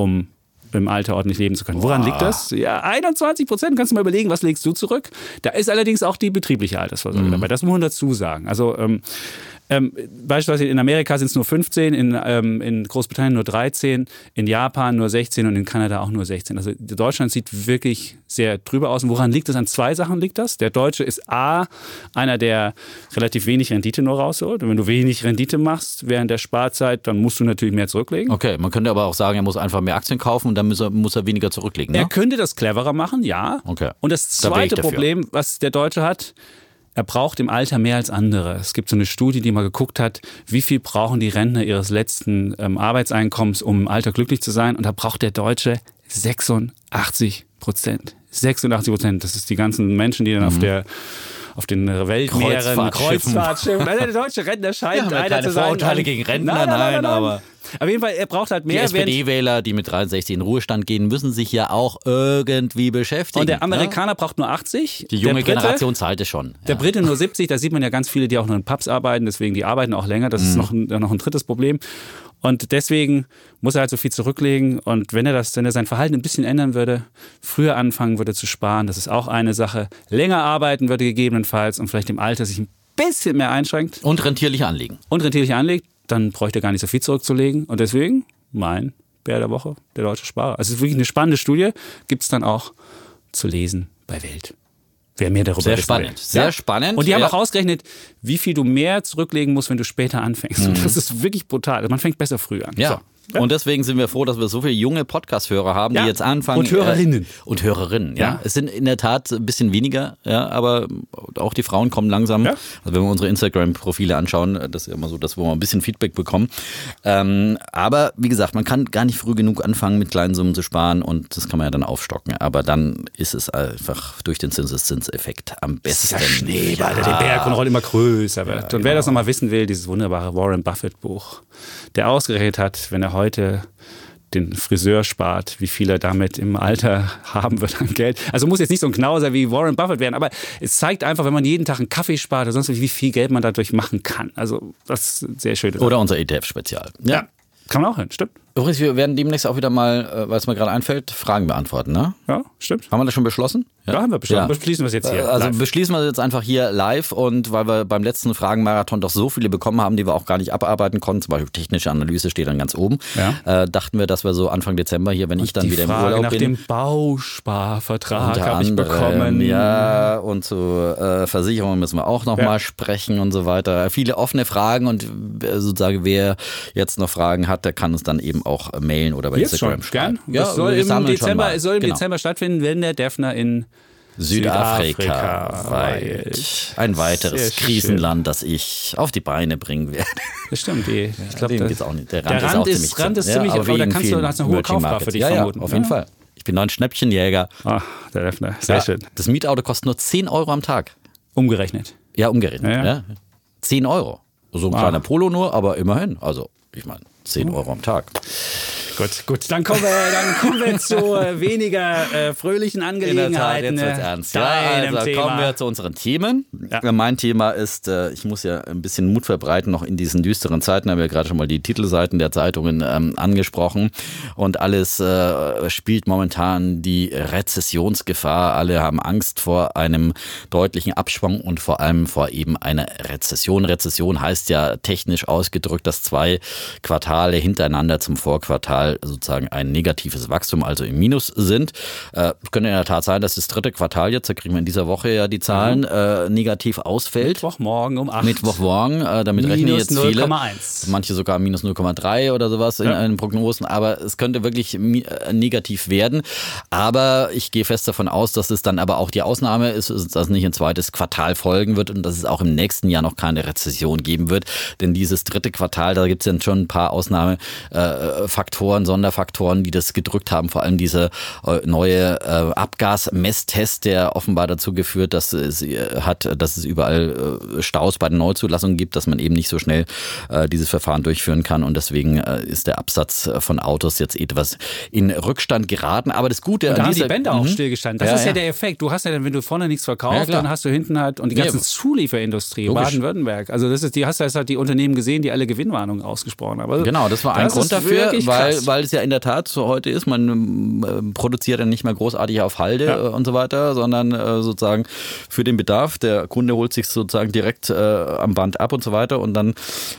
um im Alter ordentlich leben zu können. Woran liegt das? Ja, 21 Prozent. Kannst du mal überlegen, was legst du zurück? Da ist allerdings auch die betriebliche Altersvorsorge dabei. Das muss man dazu sagen. Also ähm, ähm, beispielsweise in Amerika sind es nur 15, in, ähm, in Großbritannien nur 13, in Japan nur 16 und in Kanada auch nur 16. Also Deutschland sieht wirklich sehr drüber aus. Und woran liegt das? An zwei Sachen liegt das. Der Deutsche ist A, einer, der relativ wenig Rendite nur rausholt. Und wenn du wenig Rendite machst während der Sparzeit, dann musst du natürlich mehr zurücklegen. Okay, man könnte aber auch sagen, er muss einfach mehr Aktien kaufen und dann muss er, muss er weniger zurücklegen. Er Ne? könnte das cleverer machen, ja. Okay. Und das zweite. Problem, was der Deutsche hat, er braucht im Alter mehr als andere. Es gibt so eine Studie, die mal geguckt hat, wie viel brauchen die Rentner ihres letzten ähm, Arbeitseinkommens, um im Alter glücklich zu sein. Und da braucht der Deutsche 86 Prozent. 86 Prozent. Das ist die ganzen Menschen, die dann auf der auf den Weltmeeren, Kreuzfahrtschiffen. Kreuzfahrtschiffen. Nein, der deutsche Rentner scheint ja einer keine zu sein. Vorurteile gegen Rentner, nein, aber- Auf jeden Fall, er braucht halt Die mehr. während- SPD-Wähler, die mit 63 in Ruhestand gehen, müssen sich ja auch irgendwie beschäftigen. und der ne? Amerikaner braucht nur 80. Die junge der Brite, Generation zahlt es schon. Der Ja. Brite nur 70, da sieht man ja ganz viele, die auch noch in Pubs arbeiten, deswegen die arbeiten auch länger. Das ist Mhm. noch ein, noch ein drittes Problem. Und deswegen muss er halt so viel zurücklegen. Und wenn er das, wenn er sein Verhalten ein bisschen ändern würde, früher anfangen würde zu sparen, das ist auch eine Sache. Länger arbeiten würde gegebenenfalls und vielleicht im Alter sich ein bisschen mehr einschränkt Und rentierlich anlegen. und rentierlich anlegt, dann bräuchte er gar nicht so viel zurückzulegen. Und deswegen mein Bär der Woche, der deutsche Sparer. Also es ist wirklich eine spannende Studie, gibt es dann auch zu lesen bei Welt. Wer mehr darüber Sehr wissen spannend. will. Sehr spannend. Und die haben Ja. auch ausgerechnet, wie viel du mehr zurücklegen musst, wenn du später anfängst. Und das ist wirklich brutal. Also man fängt besser früh an. Mhm. Ja. So. Und deswegen sind wir froh, dass wir so viele junge Podcast-Hörer haben, Ja. die jetzt anfangen. Und Hörerinnen. Äh, und Hörerinnen, ja. Ja. Es sind in der Tat ein bisschen weniger, ja, aber auch die Frauen kommen langsam. Also wenn wir unsere Instagram-Profile anschauen, das ist ja immer so, dass wir mal ein bisschen Feedback bekommen. Ähm, aber wie gesagt, man kann gar nicht früh genug anfangen, mit kleinen Summen zu sparen und das kann man ja dann aufstocken. Aber dann ist es einfach durch den Zinseszinseffekt am besten. Der Schneeball, der den Berg und immer größer wird. und wer das nochmal wissen will, dieses wunderbare Warren Buffett Buch, der ausgerechnet hat, wenn er heute den Friseur spart, wie viel er damit im Alter haben wird an Geld. Also muss jetzt nicht so ein Knauser wie Warren Buffett werden, aber es zeigt einfach, wenn man jeden Tag einen Kaffee spart oder sonst wie viel Geld man dadurch machen kann. Also das ist sehr schön. Oder unser ETF-Spezial. ja, kann man auch hin, stimmt. Übrigens, wir werden demnächst auch wieder mal, äh, weil es mir gerade einfällt, Fragen beantworten, ne? Ja, stimmt. Haben wir das schon beschlossen? Ja, haben wir beschlossen. Beschließen wir es jetzt hier, Also live. beschließen wir es jetzt einfach hier live und weil wir beim letzten Fragenmarathon doch so viele bekommen haben, die wir auch gar nicht abarbeiten konnten, zum Beispiel technische Analyse steht dann ganz oben, Ja. äh, dachten wir, dass wir so Anfang Dezember hier, wenn ich dann wieder Frage im Urlaub nach bin, dem Bausparvertrag habe ich bekommen. Ja, und zu äh, Versicherungen müssen wir auch noch Ja. mal sprechen und so weiter. Viele offene Fragen und äh, sozusagen wer jetzt noch Fragen hat, der kann uns dann eben auch äh, mailen oder bei Jetzt Instagram schon, gern. schreiben. das soll im, Dezember, soll im Genau. Dezember stattfinden, wenn der Defner in Südafrika, Südafrika weilt. Ein weiteres. Krisenland, das ich auf die Beine bringen werde. Das stimmt. Die, ich glaube, Dem der, auch nicht. Der der Rand, Rand ist auch Rand ist ziemlich- aber da wegen kannst du- da hast eine hohe Kaufkraft für dich ja, vermuten. Ja, auf jeden Ja. Fall. Ich bin ein Schnäppchenjäger. Ah, der Defner. Sehr Ja, schön. Das Mietauto kostet nur 10 Euro am Tag. Umgerechnet. Ja, umgerechnet. Ja, Ja, ja. 10 Euro. So ein Ah. kleiner Polo nur, aber immerhin. Also, ich meine, 10 Euro am Tag. Gut, gut. Dann kommen wir, dann kommen wir zu äh, weniger äh, fröhlichen Angelegenheiten. In der Tat, jetzt wird's ernst. Ja, also Thema. kommen wir zu unseren Themen. Ja. Mein Thema ist, äh, ich muss ja ein bisschen Mut verbreiten, noch in diesen düsteren Zeiten, haben wir gerade schon mal die Titelseiten der Zeitungen ähm, angesprochen. Und alles äh, spielt momentan die Rezessionsgefahr. Alle haben Angst vor einem deutlichen Abschwung und vor allem vor eben einer Rezession. Rezession heißt ja technisch ausgedrückt, dass zwei Quartale hintereinander zum Vorquartal sozusagen ein negatives Wachstum, also im Minus sind. Äh, könnte in der Tat sein, dass das dritte Quartal jetzt, da kriegen wir in dieser Woche ja die Zahlen, äh, negativ ausfällt. Mittwochmorgen um 8. Mittwochmorgen, äh, damit rechnen Minus jetzt viele. 0,1. Manche sogar minus 0,3 oder sowas in, Ja. in Prognosen, aber es könnte wirklich äh, negativ werden. Aber ich gehe fest davon aus, dass es dann aber auch die Ausnahme ist, dass es nicht ein zweites Quartal folgen wird und dass es auch im nächsten Jahr noch keine Rezession geben wird. Denn dieses dritte Quartal, da gibt es dann schon ein paar Ausnahmefaktoren, Sonderfaktoren, die das gedrückt haben. Vor allem dieser äh, neue äh, Abgasmesstest, der offenbar dazu geführt, dass es äh, hat, dass es überall Staus bei den Neuzulassungen gibt, dass man eben nicht so schnell dieses Verfahren durchführen kann. Und deswegen ist der Absatz von Autos jetzt etwas in Rückstand geraten. Aber das Gute Da an haben die dieser Bänder auch Mhm. stillgestanden. Das Ja, ist ja, ja. der Effekt. Du hast ja dann, wenn du vorne nichts Ja, verkaufst, klar. dann hast du hinten halt und die Ja, ganze Zulieferindustrie. Baden-Württemberg. Also das ist, die hast du jetzt halt die Unternehmen gesehen, die alle Gewinnwarnungen ausgesprochen haben. Also Genau, das war ein das Grund dafür, weil. Weil es ja in der Tat so heute ist. Man ähm, produziert dann nicht mehr großartig auf Halde Ja. äh, und so weiter, sondern äh, sozusagen für den Bedarf. Der Kunde holt sich sozusagen direkt äh, am Band ab und so weiter und dann,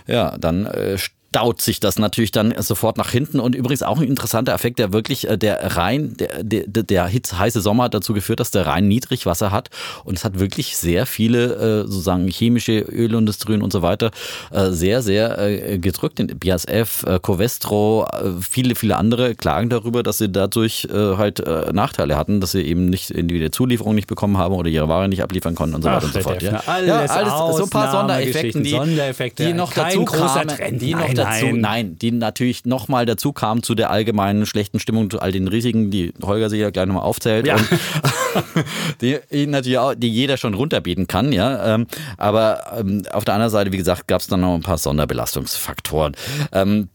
ja, dann äh, staut sich das natürlich dann sofort nach hinten. Und übrigens auch ein interessanter Effekt, der wirklich, äh, der Rhein, der, der, der Hitze, heiße Sommer hat dazu geführt, dass der Rhein Niedrigwasser hat. Und es hat wirklich sehr viele, äh, sozusagen chemische Ölindustrien und so weiter, äh, sehr, sehr gedrückt. Den BASF, Covestro, viele, viele andere klagen darüber, dass sie dadurch halt Nachteile hatten, dass sie eben nicht die Zulieferung nicht bekommen haben oder ihre Ware nicht abliefern konnten und so Ach, weiter und so fort. Ja. Alles ja, alles so ein paar Sondereffekten, die, Sondereffekte, die noch kein dazu großer kamen, Trend. die noch dazu, nein. die natürlich nochmal dazu kamen zu der allgemeinen schlechten Stimmung, zu all den Risiken, die Holger sich ja gleich nochmal aufzählt. Ja. Die natürlich auch, die jeder schon runterbeten kann, ja. Ähm, aber ähm, auf der anderen Seite, wie gesagt, gab es dann noch ein paar Sonderbelastungsfaktoren. Ähm,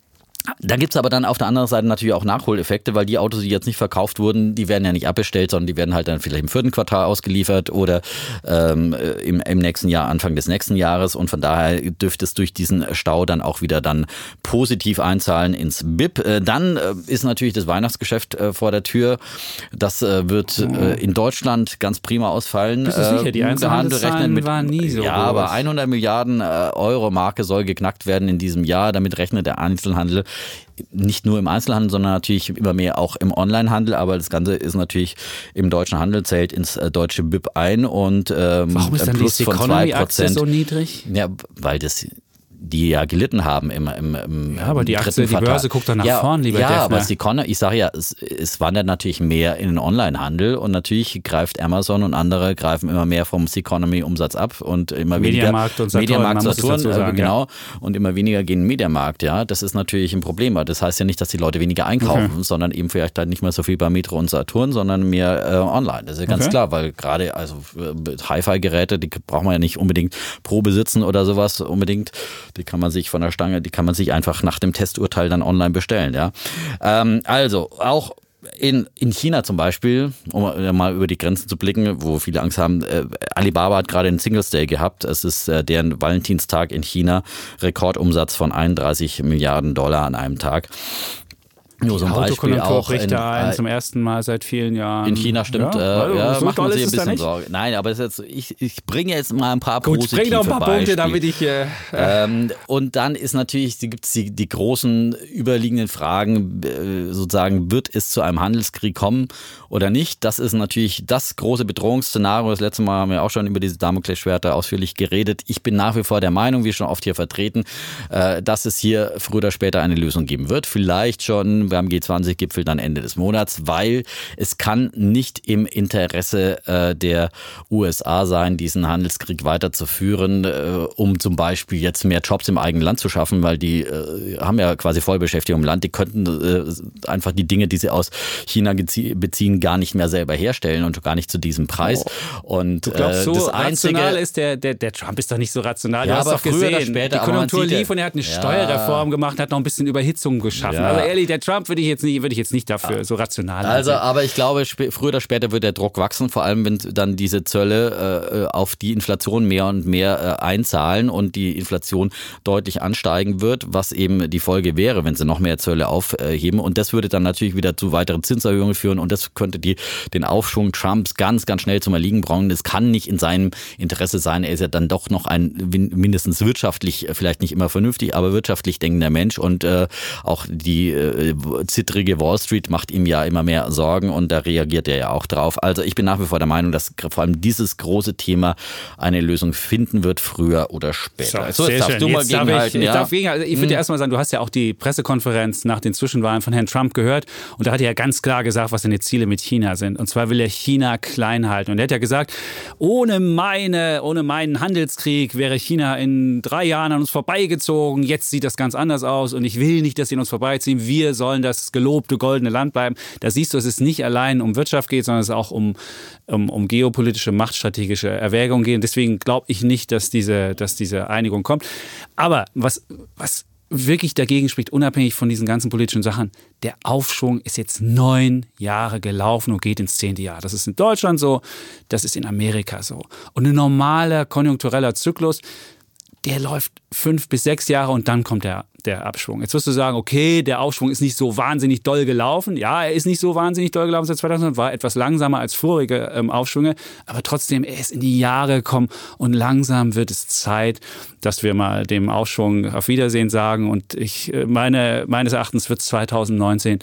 da gibt's aber dann auf der anderen Seite natürlich auch Nachholeffekte, weil die Autos, die jetzt nicht verkauft wurden, die werden ja nicht abbestellt, sondern die werden halt dann vielleicht im vierten Quartal ausgeliefert oder ähm, im, im nächsten Jahr, Anfang des nächsten Jahres. Und von daher dürfte es durch diesen Stau dann auch wieder dann positiv einzahlen ins BIP. Äh, dann äh, ist natürlich das Weihnachtsgeschäft äh, vor der Tür. Das äh, wird äh, in Deutschland ganz prima ausfallen. Bist du sicher? Die Äh, Einzelhandelszahlen rechnen mit- waren nie so Ja, aber 100 Milliarden äh, Euro Marke soll geknackt werden in diesem Jahr. Damit rechnet der Einzelhandel nicht nur im Einzelhandel, sondern natürlich immer mehr auch im Onlinehandel. Aber das Ganze ist natürlich im deutschen Handel zählt ins äh, deutsche BIP ein und ähm, Warum ist dann Plus die von Economy-Aktie 2%. so niedrig? Ja, weil das die ja gelitten haben im, im, im Ja, aber die Aktie, die Quartal. Börse guckt doch nach ja, vorn, lieber Ja, Defner. aber es, die Conne, ich sage ja, es, es wandert natürlich mehr in den Onlinehandel und natürlich greift Amazon und andere greifen immer mehr vom Economy-Umsatz ab und immer Mediamarkt weniger und Saturn, Mediamarkt, Saturn, äh, sagen, genau, und immer weniger gehen in Mediamarkt, ja. Das ist natürlich ein Problem. Das heißt ja nicht, dass die Leute weniger einkaufen, sondern eben vielleicht dann nicht mehr so viel bei Metro und Saturn, sondern mehr äh, online. Das ist ja ganz Okay. klar, weil gerade also äh, Hi-Fi-Geräte, die braucht man ja nicht unbedingt pro besitzen oder sowas unbedingt. Die kann man sich von der Stange, die kann man sich einfach nach dem Testurteil dann online bestellen, ja. Ähm, also auch in, in China zum Beispiel, um mal über die Grenzen zu blicken, wo viele Angst haben, äh, Alibaba hat gerade einen Singles Day gehabt. Es ist äh, deren Valentinstag in China. Rekordumsatz von 31 Milliarden Dollar an einem Tag. Nur so ein auch bricht da ein äh, zum ersten Mal seit vielen Jahren. in China stimmt, Ja, ja, also, äh, ja so macht man sich ein bisschen nicht. Sorge. Nein, aber jetzt, ich, ich bringe jetzt mal ein paar Gut, positive bring doch ein paar Beispiele. Punkte, damit ich. Äh, Ähm, und dann ist natürlich, gibt es die, die großen überliegenden Fragen, äh, sozusagen, wird es zu einem Handelskrieg kommen oder nicht? Das ist natürlich das große Bedrohungsszenario. Das letzte Mal haben wir auch schon über diese Damoklesschwerter ausführlich geredet. Ich bin nach wie vor der Meinung, wie schon oft hier vertreten, äh, dass es hier früher oder später eine Lösung geben wird. Vielleicht schon beim G20-Gipfel dann Ende des Monats, weil es kann nicht im Interesse äh, der USA sein, diesen Handelskrieg weiterzuführen, äh, um zum Beispiel jetzt mehr Jobs im eigenen Land zu schaffen, weil die äh, haben ja quasi Vollbeschäftigung im Land. Die könnten äh, einfach die Dinge, die sie aus China beziehen, gar nicht mehr selber herstellen und gar nicht zu diesem Preis. Und Oh. du glaubst, äh, so das einzige ist der, der, der Trump ist doch nicht so rational. Ja, du hast aber doch früher oder gesehen, später, die Konjunktur lief und er hat eine Ja. Steuerreform gemacht, hat noch ein bisschen Überhitzung geschaffen. Ja. Also ehrlich, der Trump Trump würde ich jetzt nicht, würde ich jetzt nicht dafür so rational. Also, aber ich glaube, früher oder später wird der Druck wachsen, vor allem wenn dann diese Zölle äh, auf die Inflation mehr und mehr äh, einzahlen und die Inflation deutlich ansteigen wird, was eben die Folge wäre, wenn sie noch mehr Zölle aufheben. Und das würde dann natürlich wieder zu weiteren Zinserhöhungen führen und das könnte die, den Aufschwung Trumps ganz, ganz schnell zum Erliegen bringen. Das kann nicht in seinem Interesse sein. Er ist ja dann doch noch ein mindestens wirtschaftlich, vielleicht nicht immer vernünftig, aber wirtschaftlich denkender Mensch und äh, auch die äh, zittrige Wall Street macht ihm ja immer mehr Sorgen und da reagiert er ja auch drauf. Also ich bin nach wie vor der Meinung, dass vor allem dieses große Thema eine Lösung finden wird, früher oder später. So, so jetzt darfst schön. du mal jetzt gegenhalten. Ich, ja? darf gegen, also ich würde hm. erst mal sagen, du hast ja auch die Pressekonferenz nach den Zwischenwahlen von Herrn Trump gehört und da hat er ja ganz klar gesagt, was seine Ziele mit China sind. Und zwar will er China klein halten. Und er hat ja gesagt, ohne meine, ohne meinen Handelskrieg wäre China in drei Jahren an uns vorbeigezogen. Jetzt sieht das ganz anders aus und ich will nicht, dass sie an uns vorbeiziehen. Wir sollen das gelobte goldene Land bleiben. Da siehst du, dass es nicht allein um Wirtschaft geht, sondern es auch um, um, um geopolitische, machtstrategische Erwägungen geht. Deswegen glaube ich nicht, dass diese, dass diese Einigung kommt. Aber was, was wirklich dagegen spricht, unabhängig von diesen ganzen politischen Sachen, der Aufschwung ist jetzt neun Jahre gelaufen und geht ins zehnte Jahr. Das ist in Deutschland so, das ist in Amerika so. Und ein normaler konjunktureller Zyklus, der läuft fünf bis sechs Jahre und dann kommt der der Abschwung. Jetzt wirst du sagen, okay, der Aufschwung ist nicht so wahnsinnig doll gelaufen. Ja, er ist nicht so wahnsinnig doll gelaufen seit 2000, war etwas langsamer als vorige ähm, Aufschwünge, aber trotzdem, er ist in die Jahre gekommen und langsam wird es Zeit, dass wir mal dem Aufschwung auf Wiedersehen sagen und ich äh, meine, meines Erachtens wird es 2019,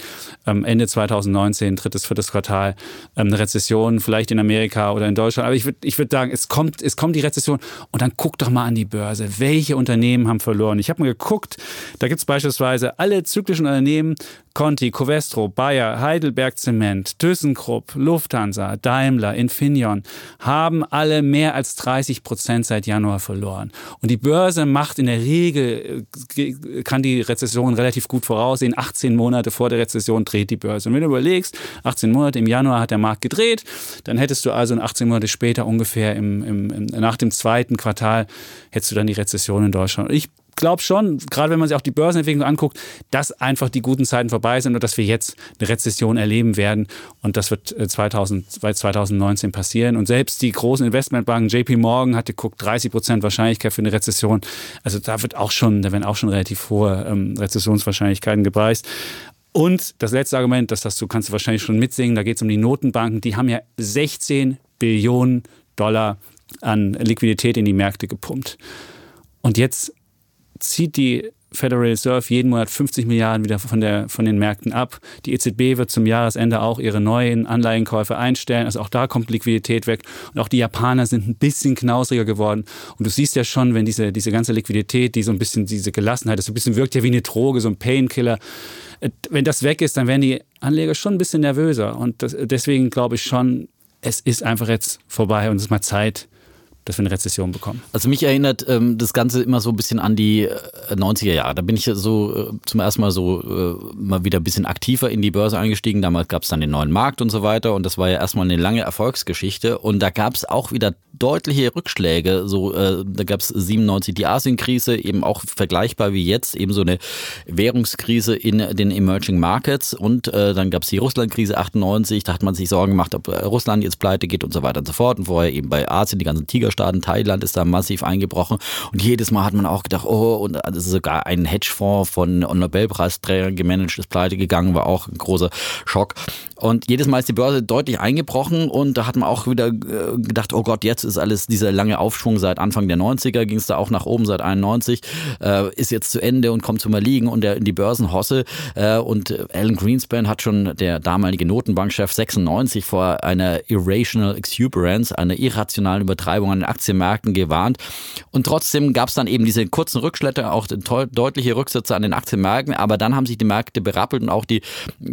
ähm, Ende 2019, drittes, viertes Quartal, ähm, eine Rezession, vielleicht in Amerika oder in Deutschland, aber ich würde ich würd sagen, es kommt, es kommt die Rezession und dann guck doch mal an die Börse. Welche Unternehmen haben verloren? Ich habe mal geguckt, da gibt es beispielsweise alle zyklischen Unternehmen, Conti, Covestro, Bayer, Heidelberg Zement, ThyssenKrupp, Lufthansa, Daimler, Infineon, haben alle mehr als 30 Prozent seit Januar verloren. Und die Börse macht in der Regel, äh, kann die Rezession relativ gut voraussehen. 18 Monate vor der Rezession dreht die Börse. Und wenn du überlegst, 18 Monate im Januar hat der Markt gedreht, dann hättest du also 18 Monate später ungefähr im, im, im nach dem zweiten Quartal hättest du dann die Rezession in Deutschland. Und ich glaube schon, gerade wenn man sich auch die Börsenentwicklung anguckt, dass einfach die guten Zeiten vorbei sind und dass wir jetzt eine Rezession erleben werden. Und das wird 2000, äh, 2019 passieren. Und selbst die großen Investmentbanken, JP Morgan hat geguckt, 30 Prozent Wahrscheinlichkeit für eine Rezession. Also da wird auch schon, da werden auch schon relativ hohe ähm, Rezessionswahrscheinlichkeiten gepreist. Und das letzte Argument, das hast du, kannst du wahrscheinlich schon mitsingen, da geht es um die Notenbanken. Die haben ja 16 Billionen Dollar an Liquidität in die Märkte gepumpt. Und jetzt zieht die Federal Reserve jeden Monat 50 Milliarden wieder von, der, von den Märkten ab. Die EZB wird zum Jahresende auch ihre neuen Anleihenkäufe einstellen. Also auch da kommt Liquidität weg. Und auch die Japaner sind ein bisschen knausriger geworden. Und du siehst ja schon, wenn diese, diese ganze Liquidität, die so ein bisschen, diese Gelassenheit, das so ein bisschen wirkt ja wie eine Droge, so ein Painkiller. Wenn das weg ist, dann werden die Anleger schon ein bisschen nervöser. Und das, deswegen glaube ich schon, es ist einfach jetzt vorbei und es ist mal Zeit, dass wir eine Rezession bekommen. Also mich erinnert ähm, das Ganze immer so ein bisschen an die äh, 90er Jahre. Da bin ich so äh, zum ersten Mal so äh, mal wieder ein bisschen aktiver in die Börse eingestiegen. Damals gab es dann den neuen Markt und so weiter und das war ja erstmal eine lange Erfolgsgeschichte und da gab es auch wieder deutliche Rückschläge. So, äh, da gab es 97 die Asienkrise, eben auch vergleichbar wie jetzt, eben so eine Währungskrise in den Emerging Markets und äh, dann gab es die Russlandkrise 98, da hat man sich Sorgen gemacht, ob äh, Russland jetzt pleite geht und so weiter und so fort und vorher eben bei Asien die ganzen Tiger Staaten, Thailand ist da massiv eingebrochen. Und jedes Mal hat man auch gedacht, oh, und also sogar ein Hedgefonds von Nobelpreisträgern gemanagt ist pleite gegangen, war auch ein großer Schock. Und jedes Mal ist die Börse deutlich eingebrochen und da hat man auch wieder äh, gedacht, oh Gott, jetzt ist alles dieser lange Aufschwung seit Anfang der 90er, ging es da auch nach oben seit 91, äh, ist jetzt zu Ende und kommt zum Erliegen und der, die Börsenhosse. Äh, und Alan Greenspan hat schon, der damalige Notenbankchef 96, vor einer irrational exuberance, einer irrationalen Übertreibung an den Aktienmärkten gewarnt. Und trotzdem gab es dann eben diese kurzen Rückschläge, auch deutliche Rücksätze an den Aktienmärkten, aber dann haben sich die Märkte berappelt und auch die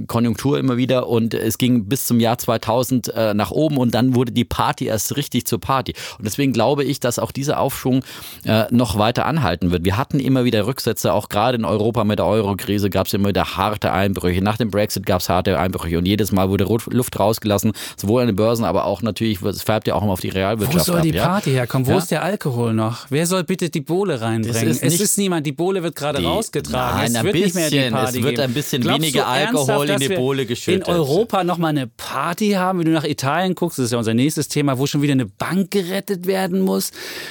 Konjunktur immer wieder und es ging bis zum Jahr 2000 äh, nach oben und dann wurde die Party erst richtig zur Party. Und deswegen glaube ich, dass auch dieser Aufschwung äh, noch weiter anhalten wird. Wir hatten immer wieder Rücksätze, auch gerade in Europa mit der Euro-Krise gab es immer wieder harte Einbrüche. Nach dem Brexit gab es harte Einbrüche und jedes Mal wurde Luft rausgelassen, sowohl an den Börsen, aber auch natürlich, es färbt ja auch immer auf die Realwirtschaft Wo soll die ab. Party herkommen? Wo ja? ist der Alkohol noch? Wer soll bitte die Bohle reinbringen? Ist es ist niemand, die Bohle wird gerade rausgetragen. Nein, es wird bisschen, nicht mehr die Party Es wird ein bisschen Glaubst weniger Alkohol in die Bohle geschüttet. In Europa nochmal eine Party haben, wenn du nach Italien guckst, das ist ja unser nächstes Thema, wo schon wieder eine Bank gerettet werden muss,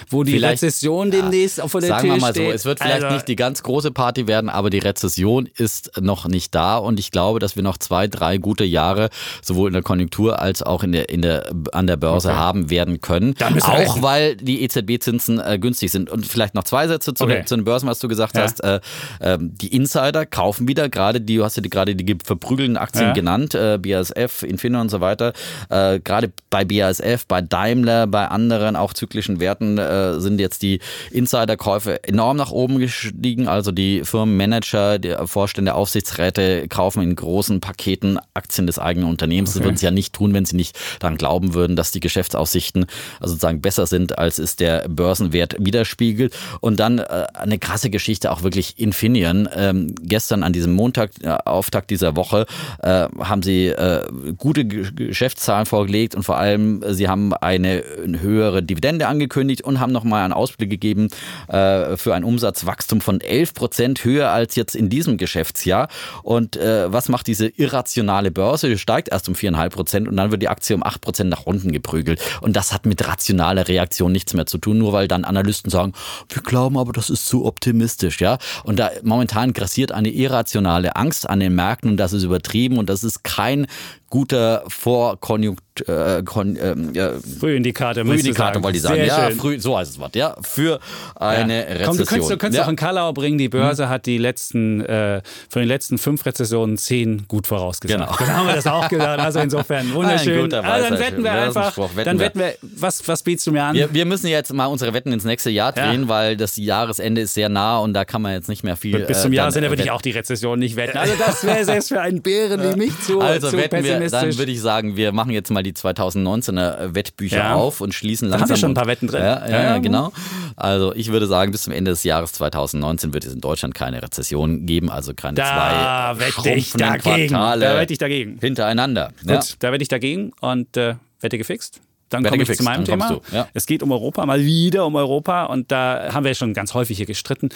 wo die vielleicht, Rezession demnächst ja, vor der sagen Tür wir mal steht. so, es wird vielleicht also, nicht die ganz große Party werden, aber die Rezession ist noch nicht da und ich glaube, dass wir noch zwei, drei gute Jahre sowohl in der Konjunktur als auch in der, in der, an der Börse okay. haben werden können. Auch weil die EZB-Zinsen äh, günstig sind. Und vielleicht noch zwei Sätze zu, okay. den, zu den Börsen, was du gesagt ja. hast. Äh, äh, die Insider kaufen wieder, gerade die, du hast ja die, gerade die verprügelnden Aktien ja. genannt, äh, BASF, Infineon und so weiter. Äh, gerade bei BASF, bei Daimler, bei anderen auch zyklischen Werten äh, sind jetzt die Insiderkäufe enorm nach oben gestiegen. Also die Firmenmanager, die Vorstände, Aufsichtsräte kaufen in großen Paketen Aktien des eigenen Unternehmens. Okay. Das würden sie ja nicht tun, wenn sie nicht daran glauben würden, dass die Geschäftsaussichten also sozusagen besser sind, als es der Börsenwert widerspiegelt. Und dann äh, eine krasse Geschichte auch wirklich Infineon. Ähm, gestern an diesem Montag, äh, Auftakt dieser Woche, äh, haben sie äh, gute Geschäftszahlen vorgelegt und vor allem äh, sie haben eine höhere Dividende angekündigt und haben nochmal einen Ausblick gegeben äh, für ein Umsatzwachstum von 11 Prozent höher als jetzt in diesem Geschäftsjahr. Und was macht diese irrationale Börse? Steigt erst um 4,5 Prozent und dann wird die Aktie um 8 Prozent nach unten geprügelt. Und das hat mit rationaler Reaktion nichts mehr zu tun, nur weil dann Analysten sagen, wir glauben aber, das ist zu optimistisch, ja. Und da momentan grassiert eine irrationale Angst an den Märkten und das ist übertrieben und das ist kein ein guter Vorkonjunktur äh, kon, ähm, ja, Frühindikator, Frühindikator wollte ich sagen. Sehr ja, früh, so heißt es was, ja, für eine ja. Rezession. Komm, du könntest, du könntest ja. auch einen Kallau bringen. Die Börse hm. hat die letzten, äh, von den letzten fünf Rezessionen zehn gut vorausgesagt. Genau. Dann haben wir das auch gesagt. Also insofern wunderschön. Also dann wetten wir einfach. Wetten dann wetten wir. Was, was bietest du mir an? Wir, wir, müssen jetzt mal unsere Wetten ins nächste Jahr drehen, weil das Jahresende ist sehr nah und da kann man jetzt nicht mehr viel. Bis zum äh, Jahresende würde ich auch die Rezession nicht wetten. Also das wäre selbst für einen Bären wie mich zu, also zu wetten wir, dann würde ich sagen, wir machen jetzt mal die 2019er Wettbücher ja. auf und schließen langsam. Da haben wir schon ein paar Wetten drin. Ja, ja, ja, genau. Also ich würde sagen, bis zum Ende des Jahres 2019 wird es in Deutschland keine Rezession geben, also keine da zwei wette ich dagegen. Quartale da wette ich dagegen. hintereinander. Gut, da wette ich dagegen und äh, Wette gefixt. Dann komme ich zu meinem Thema. Ja. Es geht um Europa, mal wieder um Europa. Und da haben wir schon ganz häufig hier gestritten.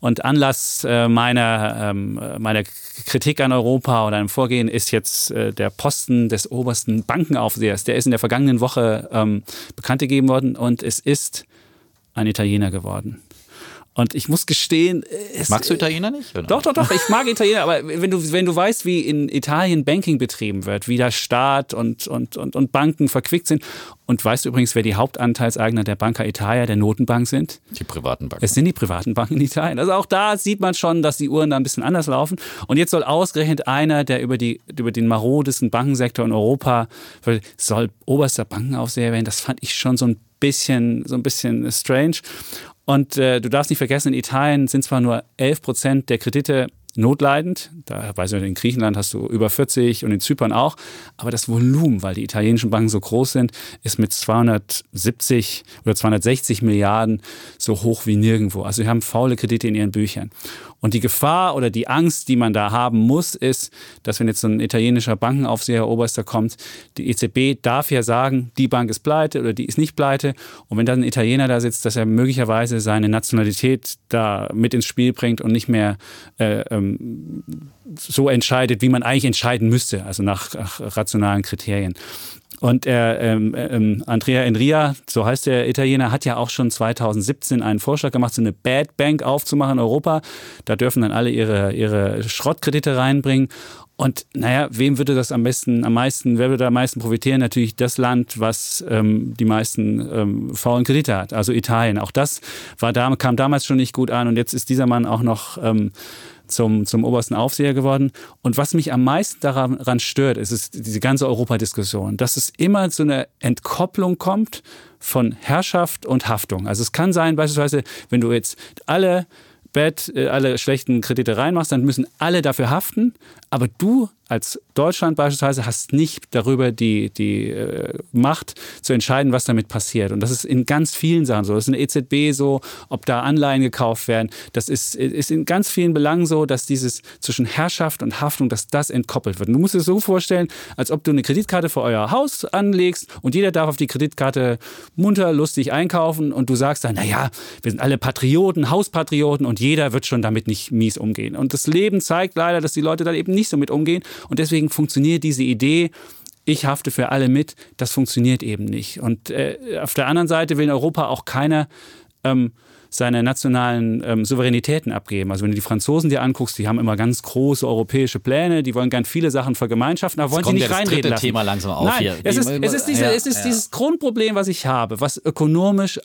Und Anlass äh, meiner, ähm, meiner Kritik an Europa oder einem Vorgehen ist jetzt äh, der Posten des obersten Bankenaufsehers. Der ist in der vergangenen Woche ähm, bekannt gegeben worden und es ist ein Italiener geworden. Und ich muss gestehen. Es, Magst du Italiener nicht? Oder? Doch, doch, doch. Ich mag Italiener. Aber wenn du, wenn du weißt, wie in Italien Banking betrieben wird, wie der Staat und, und, und, und Banken verquickt sind. Und weißt du übrigens, wer die Hauptanteilseigner der Banca Italia, der Notenbank sind? Die privaten Banken. Es sind die privaten Banken in Italien. Also auch da sieht man schon, dass die Uhren da ein bisschen anders laufen. Und jetzt soll ausgerechnet einer, der über, die, über den marodesten Bankensektor in Europa soll oberster Bankenaufseher werden. Das fand ich schon so ein bisschen, so ein bisschen strange. Und äh, du darfst nicht vergessen, in Italien sind zwar nur 11 Prozent der Kredite notleidend. Da weiß ich, in Griechenland hast du über 40 und in Zypern auch. Aber das Volumen, weil die italienischen Banken so groß sind, ist mit 270 oder 260 Milliarden so hoch wie nirgendwo. Also sie haben faule Kredite in ihren Büchern. Und die Gefahr oder die Angst, die man da haben muss, ist, dass wenn jetzt so ein italienischer Bankenaufseher Oberster kommt, die EZB darf ja sagen, die Bank ist pleite oder die ist nicht pleite. Und wenn dann ein Italiener da sitzt, dass er möglicherweise seine Nationalität da mit ins Spiel bringt und nicht mehr äh, ähm, so entscheidet, wie man eigentlich entscheiden müsste, also nach, nach rationalen Kriterien. Und er, ähm, ähm, Andrea Enria, so heißt der Italiener, hat ja auch schon 2017 einen Vorschlag gemacht, so eine Bad Bank aufzumachen in Europa. Da dürfen dann alle ihre, ihre Schrottkredite reinbringen. Und naja, wem würde das am besten, am meisten, wer würde am meisten profitieren? Natürlich das Land, was ähm, die meisten ähm, faulen Kredite hat, also Italien. Auch das war da, kam damals schon nicht gut an und jetzt ist dieser Mann auch noch ähm, zum, zum obersten Aufseher geworden. Und was mich am meisten daran stört, ist, ist diese ganze Europadiskussion, dass es immer zu einer Entkopplung kommt von Herrschaft und Haftung. Also es kann sein, beispielsweise, wenn du jetzt alle Bad, äh, alle schlechten Kredite reinmachst, dann müssen alle dafür haften, aber du als Deutschland beispielsweise hast nicht darüber die, die äh, Macht zu entscheiden, was damit passiert. Und das ist in ganz vielen Sachen so. Das ist in der EZB so, ob da Anleihen gekauft werden. Das ist, ist in ganz vielen Belangen so, dass dieses zwischen Herrschaft und Haftung, dass das entkoppelt wird. Und du musst es so vorstellen, als ob du eine Kreditkarte für euer Haus anlegst und jeder darf auf die Kreditkarte munter, lustig einkaufen und du sagst dann, naja, wir sind alle Patrioten, Hauspatrioten und jeder wird schon damit nicht mies umgehen. Und das Leben zeigt leider, dass die Leute da eben nicht so mit umgehen und deswegen funktioniert diese Idee, ich hafte für alle mit, das funktioniert eben nicht. Und äh, auf der anderen Seite will in Europa auch keiner ähm, seine nationalen ähm, Souveränitäten abgeben. Also wenn du die Franzosen dir anguckst, die haben immer ganz große europäische Pläne, die wollen gern viele Sachen vergemeinschaften, aber wollen sie nicht reinreden lassen. Thema langsam auf Nein, hier. Es ist, es ist, diese, Ja, es ist ja. dieses Grundproblem, was ich habe, was ökonomisch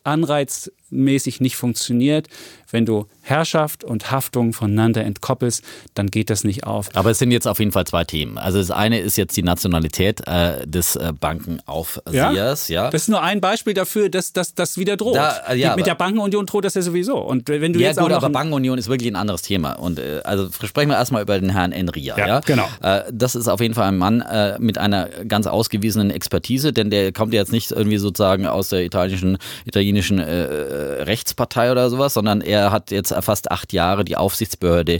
anreizmäßig nicht funktioniert. Wenn du Herrschaft und Haftung voneinander entkoppelst, dann geht das nicht auf. Aber es sind jetzt auf jeden Fall zwei Themen. Also das eine ist jetzt die Nationalität äh, des äh, Bankenaufsehers, ja. Das ist nur ein Beispiel dafür, dass das wieder droht. Da, äh, ja, Mit der Bankenunion droht das ja sowieso. Und wenn du Ja jetzt gut, auch aber Bankenunion ist wirklich ein anderes Thema. Und äh, also sprechen wir erstmal über den Herrn Enria. Ja, Ja, genau. Äh, das ist auf jeden Fall ein Mann mit einer ganz ausgewiesenen Expertise, denn der kommt ja jetzt nicht irgendwie sozusagen aus der italienischen, italienischen äh, Rechtspartei oder sowas, sondern er hat jetzt fast acht Jahre die Aufsichtsbehörde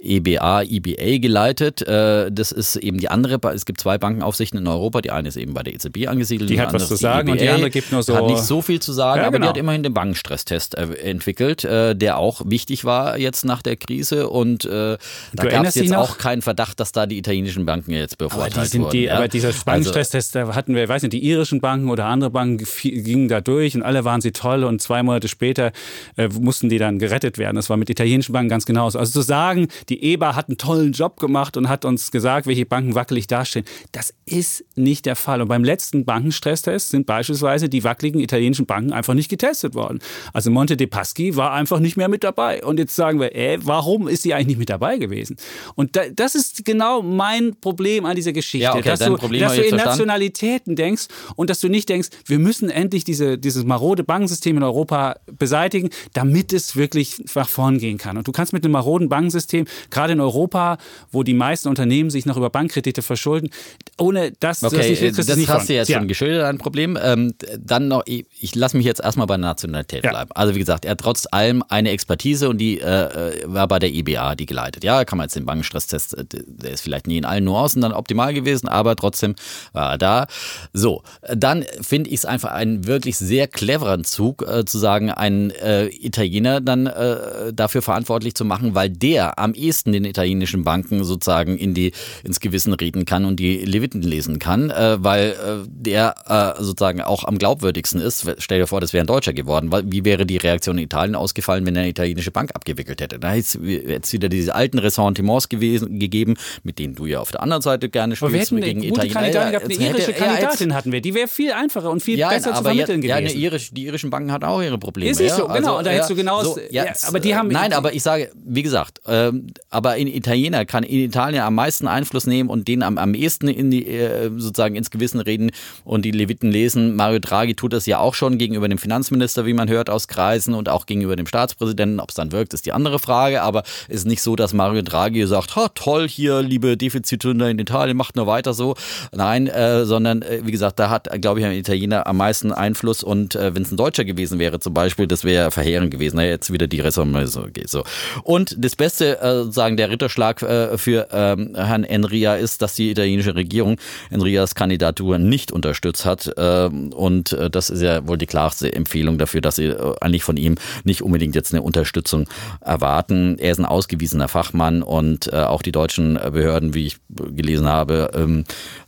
E EBA, EBA geleitet. Äh, das ist eben die andere, es gibt zwei Bankenaufsichten in Europa. Die eine ist eben bei der EZB angesiedelt. Die und hat was zu sagen und die EBA. andere gibt nur so- Hat nicht so viel zu sagen, Ja, aber die genau. hat immerhin den Bankenstresstest äh, entwickelt, äh, der auch wichtig war jetzt nach der Krise und äh, da gab es jetzt auch keinen Verdacht, dass da die italienischen Banken jetzt Aber, bevorteilt die sind wurden. die, ja. aber dieser Also, Bankenstresstest, da hatten wir, weiß nicht, die irischen Banken oder andere Banken gingen da durch und alle waren sie toll und zwei Monate später äh, mussten die dann gerettet werden. Das war mit italienischen Banken ganz genauso. Also zu sagen, die EBA hat einen tollen Job gemacht und hat uns gesagt, welche Banken wackelig dastehen, das ist nicht der Fall. Und beim letzten Bankenstresstest sind beispielsweise die wackeligen italienischen Banken einfach nicht getestet worden. Also Monte dei Paschi war einfach nicht mehr mit dabei. Und jetzt sagen wir, äh, warum ist sie eigentlich nicht mit dabei gewesen? Und da, das ist genau mein Problem an dieser Geschichte. Ja, okay, dass du, Problem dass du in. Nationalitäten denkst und dass du nicht denkst, wir müssen endlich diese, dieses marode Bankensystem in Europa beseitigen, damit es wirklich nach vorn gehen kann. Und du kannst mit einem maroden Bankensystem, gerade in Europa, wo die meisten Unternehmen sich noch über Bankkredite verschulden, ohne das Okay, nicht äh, kriegst du das es nicht hast voran. du jetzt Ja. schon geschildert, ein Problem. Ähm, dann noch, ich, ich lasse mich jetzt erstmal bei der Nationalität Ja. bleiben. Also wie gesagt, er hat trotz allem eine Expertise und die äh, war bei der EBA, die geleitet. Ja, kann man jetzt den Bankenstresstest, äh, der ist vielleicht nie in allen Nuancen dann optimal gewesen, aber trotzdem war er da. So, dann finde ich es einfach einen wirklich sehr cleveren Zug, äh, zu sagen, einen äh, Italiener dann äh, dafür verantwortlich zu machen, weil der am ehesten den italienischen Banken sozusagen in die, ins Gewissen reden kann und die Leviten lesen kann, äh, weil äh, der äh, sozusagen auch am glaubwürdigsten ist. Stell dir vor, das wäre ein Deutscher geworden. Wie wäre die Reaktion in Italien ausgefallen, wenn er eine italienische Bank abgewickelt hätte? Da hätte es wieder diese alten Ressentiments gewesen, gegeben, mit denen du ja auf der anderen Seite gerne Aber wir spielst. hätten eine gute Italiener. Kandidatin Ja, gehabt, eine hätte irische jetzt- Kandidatin hatten wir. Die wäre viel einfacher und viel ja, besser zu aber vermitteln ja, ja, gewesen. eine irisch, die irischen Banken hatten auch ihre Probleme. Ist nicht ja? so, genau. Und da hättest du genau- so, ja, aber die haben- Nein, aber ich sage, wie gesagt, ähm, aber in Italiener kann in Italien am meisten Einfluss nehmen und denen am, am ehesten in die, äh, sozusagen ins Gewissen reden und die Leviten lesen. Mario Draghi tut das ja auch schon gegenüber dem Finanzminister, wie man hört aus Kreisen und auch gegenüber dem Staatspräsidenten. Ob es dann wirkt, ist die andere Frage. Aber es ist nicht so, dass Mario Draghi sagt, ha, toll hier, liebe Defizithünder in Italien, macht nur weiter so. Nein, äh, sondern äh, wie gesagt, da hat, glaube ich, ein Italiener am meisten Einfluss und äh, wenn es ein Deutscher gewesen wäre zum Beispiel, das wäre verheerend gewesen. Na, jetzt wieder die Ressourcen. So, okay, so. Und das Beste, äh, sozusagen der Ritterschlag äh, für ähm, Herrn Enria ist, dass die italienische Regierung Enrias Kandidatur nicht unterstützt hat. Ähm, und äh, das ist ja wohl die klarste Empfehlung dafür, dass sie äh, eigentlich von ihm nicht unbedingt jetzt eine Unterstützung erwarten. Er ist ein ausgewiesener Fachmann und äh, auch die deutschen Behörden, wie ich gelesen habe, ähm,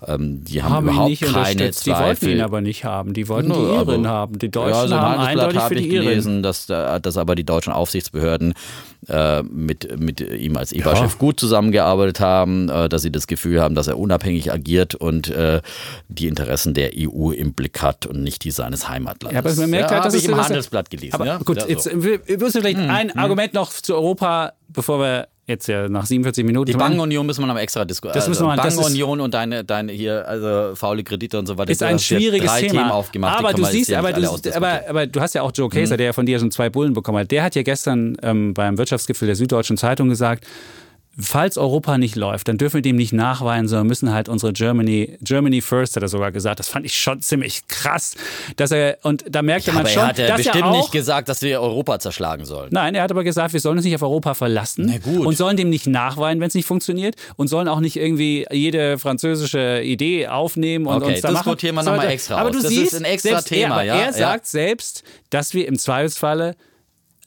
ähm, die haben, haben ihn überhaupt nicht keine unterstützt. Die wollten Zweifel. ihn aber nicht haben. Die wollten Nö, die Iren haben. Die ja, Deutschen so ein haben eindeutig für ich die Iren. gelesen, dass, da- dass aber die deutschen Aufsichtsbehörden äh, mit, mit ihm als EBA-Chef gut zusammengearbeitet haben, äh, dass sie das Gefühl haben, dass er unabhängig agiert und äh, die Interessen der EU im Blick hat und nicht die seines Heimatlandes. Ja, aber man merkt ja, halt, dass habe ich im Handelsblatt gelesen. Aber ja? gut, ja, so. jetzt äh, wir- wir müssen vielleicht ein Argument noch zu Europa, bevor wir jetzt ja nach 47 Minuten die. Bankenunion müssen wir noch mal extra diskutieren. Das müssen wir ist- Bankenunion und deine, deine hier, also faule Kredite und so weiter. ist ein schwieriges Thema. Aber du siehst, aber du, aber, aber du hast ja auch Joe Kaeser, der ja von dir schon zwei Bullen bekommen hat. Der hat ja gestern ähm, beim Wirtschaftsgipfel der Süddeutschen Zeitung gesagt, falls Europa nicht läuft, dann dürfen wir dem nicht nachweinen, sondern müssen halt unsere Germany, Germany First hat er sogar gesagt. Das fand ich schon ziemlich krass, dass er und da merkte man aber schon, er hat ja dass bestimmt er auch, nicht gesagt, dass wir Europa zerschlagen sollen. Nein, er hat aber gesagt, wir sollen uns nicht auf Europa verlassen Na gut. und sollen dem nicht nachweinen, wenn es nicht funktioniert und sollen auch nicht irgendwie jede französische Idee aufnehmen und Okay, uns da machen. Sollte- extra Aber aus. du Das siehst, ist ein extra Thema, er, ja? Er Ja. sagt selbst, dass wir im Zweifelsfalle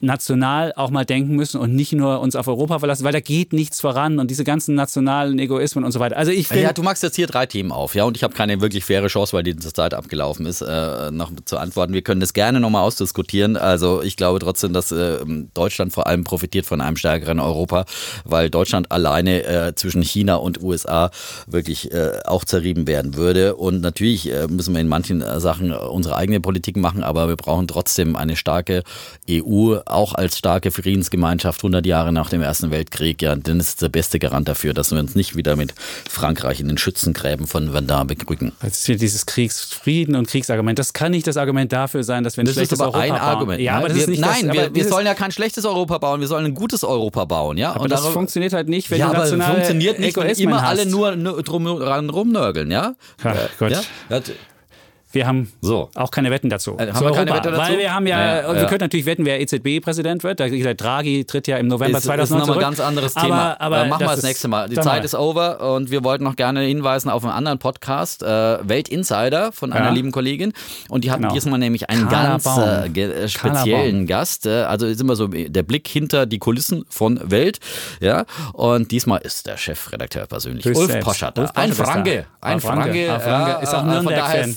national auch mal denken müssen und nicht nur uns auf Europa verlassen, weil da geht nichts voran und diese ganzen nationalen Egoismen und so weiter. Also ich finde, Ja, du machst jetzt hier drei Themen auf, ja, und ich habe keine wirklich faire Chance, weil die Zeit abgelaufen ist, äh, noch zu antworten. Wir können das gerne nochmal ausdiskutieren. Also ich glaube trotzdem, dass äh, Deutschland vor allem profitiert von einem stärkeren Europa, weil Deutschland alleine äh, zwischen China und USA wirklich äh, auch zerrieben werden würde. Und natürlich äh, müssen wir in manchen Sachen unsere eigene Politik machen, aber wir brauchen trotzdem eine starke EU, auch als starke Friedensgemeinschaft 100 Jahre nach dem Ersten Weltkrieg. Ja, das ist der beste Garant dafür, dass wir uns nicht wieder mit Frankreich in den Schützengräben von Vendin begrücken. Ist wieder dieses Kriegsfrieden und Kriegsargument. Das kann nicht das Argument dafür sein, dass wir ein Das ist schlechtes aber Europa ein bauen. Argument. Ja, aber das wir, ist nicht nein, das, wir, wir sollen ja kein schlechtes Europa bauen, wir sollen ein gutes Europa bauen. Ja? aber das darüber- funktioniert halt nicht, wenn ja, aber funktioniert nicht, wenn immer alle nur, nur drum rumnörgeln, ja? Ach, Gott. Ja? Wir haben So. auch keine Wetten dazu. Äh, haben wir keine Europa. Wette dazu? Weil wir haben ja, Ja, wir ja. können natürlich wetten, wer EZB-Präsident wird. Draghi tritt ja im November Ist, ist 2009 nochmal ein ganz anderes Thema. Aber, aber Äh, machen wir das das ist- nächste Mal. Die Zeit mal. ist over und wir wollten noch gerne hinweisen auf einen anderen Podcast, äh, Welt Insider von einer Ja. lieben Kollegin. Und die hatten Genau. diesmal nämlich einen Carla ganz äh, äh, speziellen Gast. Äh, also ist immer so der Blick hinter die Kulissen von Welt. Ja. Und diesmal ist der Chefredakteur persönlich Ulf. Poschert. Ulf Ein Poschert ist da. Franke. Ein Franke. Franke. Franke. Ist auch von daher Nürnberg-Fan.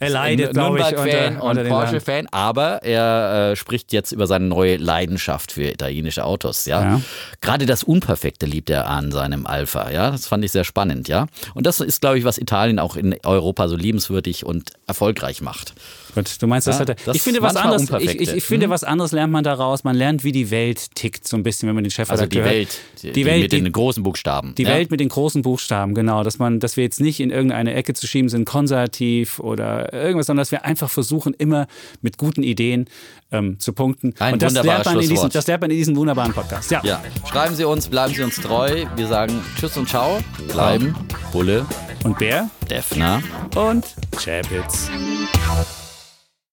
Er leidet, glaube ich, unter- und. Porsche-Fan, aber er äh, spricht jetzt über seine neue Leidenschaft für italienische Autos. Ja? Ja. Gerade das Unperfekte liebt er an seinem Alpha. Ja, das fand ich sehr spannend. Ja, und das ist, glaube ich, was Italien auch in Europa so liebenswürdig und erfolgreich macht. Gut, du meinst, das Ja, hat er. das Ich finde, was anderes, ich, ich, ich finde, was anderes lernt man daraus. Man lernt, wie die Welt tickt, so ein bisschen, wenn man den Also Chefredakteur die hört. Welt, die, die Welt, mit die, den großen Buchstaben. Die ja? Welt mit den großen Buchstaben, genau. Dass man, dass wir jetzt nicht in irgendeine Ecke zu schieben sind, konservativ oder irgendwas, sondern dass wir einfach versuchen, immer mit guten Ideen ähm, zu punkten. Ein Und das lernt, man in diesem, das lernt man in diesem wunderbaren Podcast. Ja. Ja, schreiben Sie uns, bleiben Sie uns treu. Wir sagen Tschüss und Ciao. Bleiben Bulle, Und Bär Defner. und Chapitz.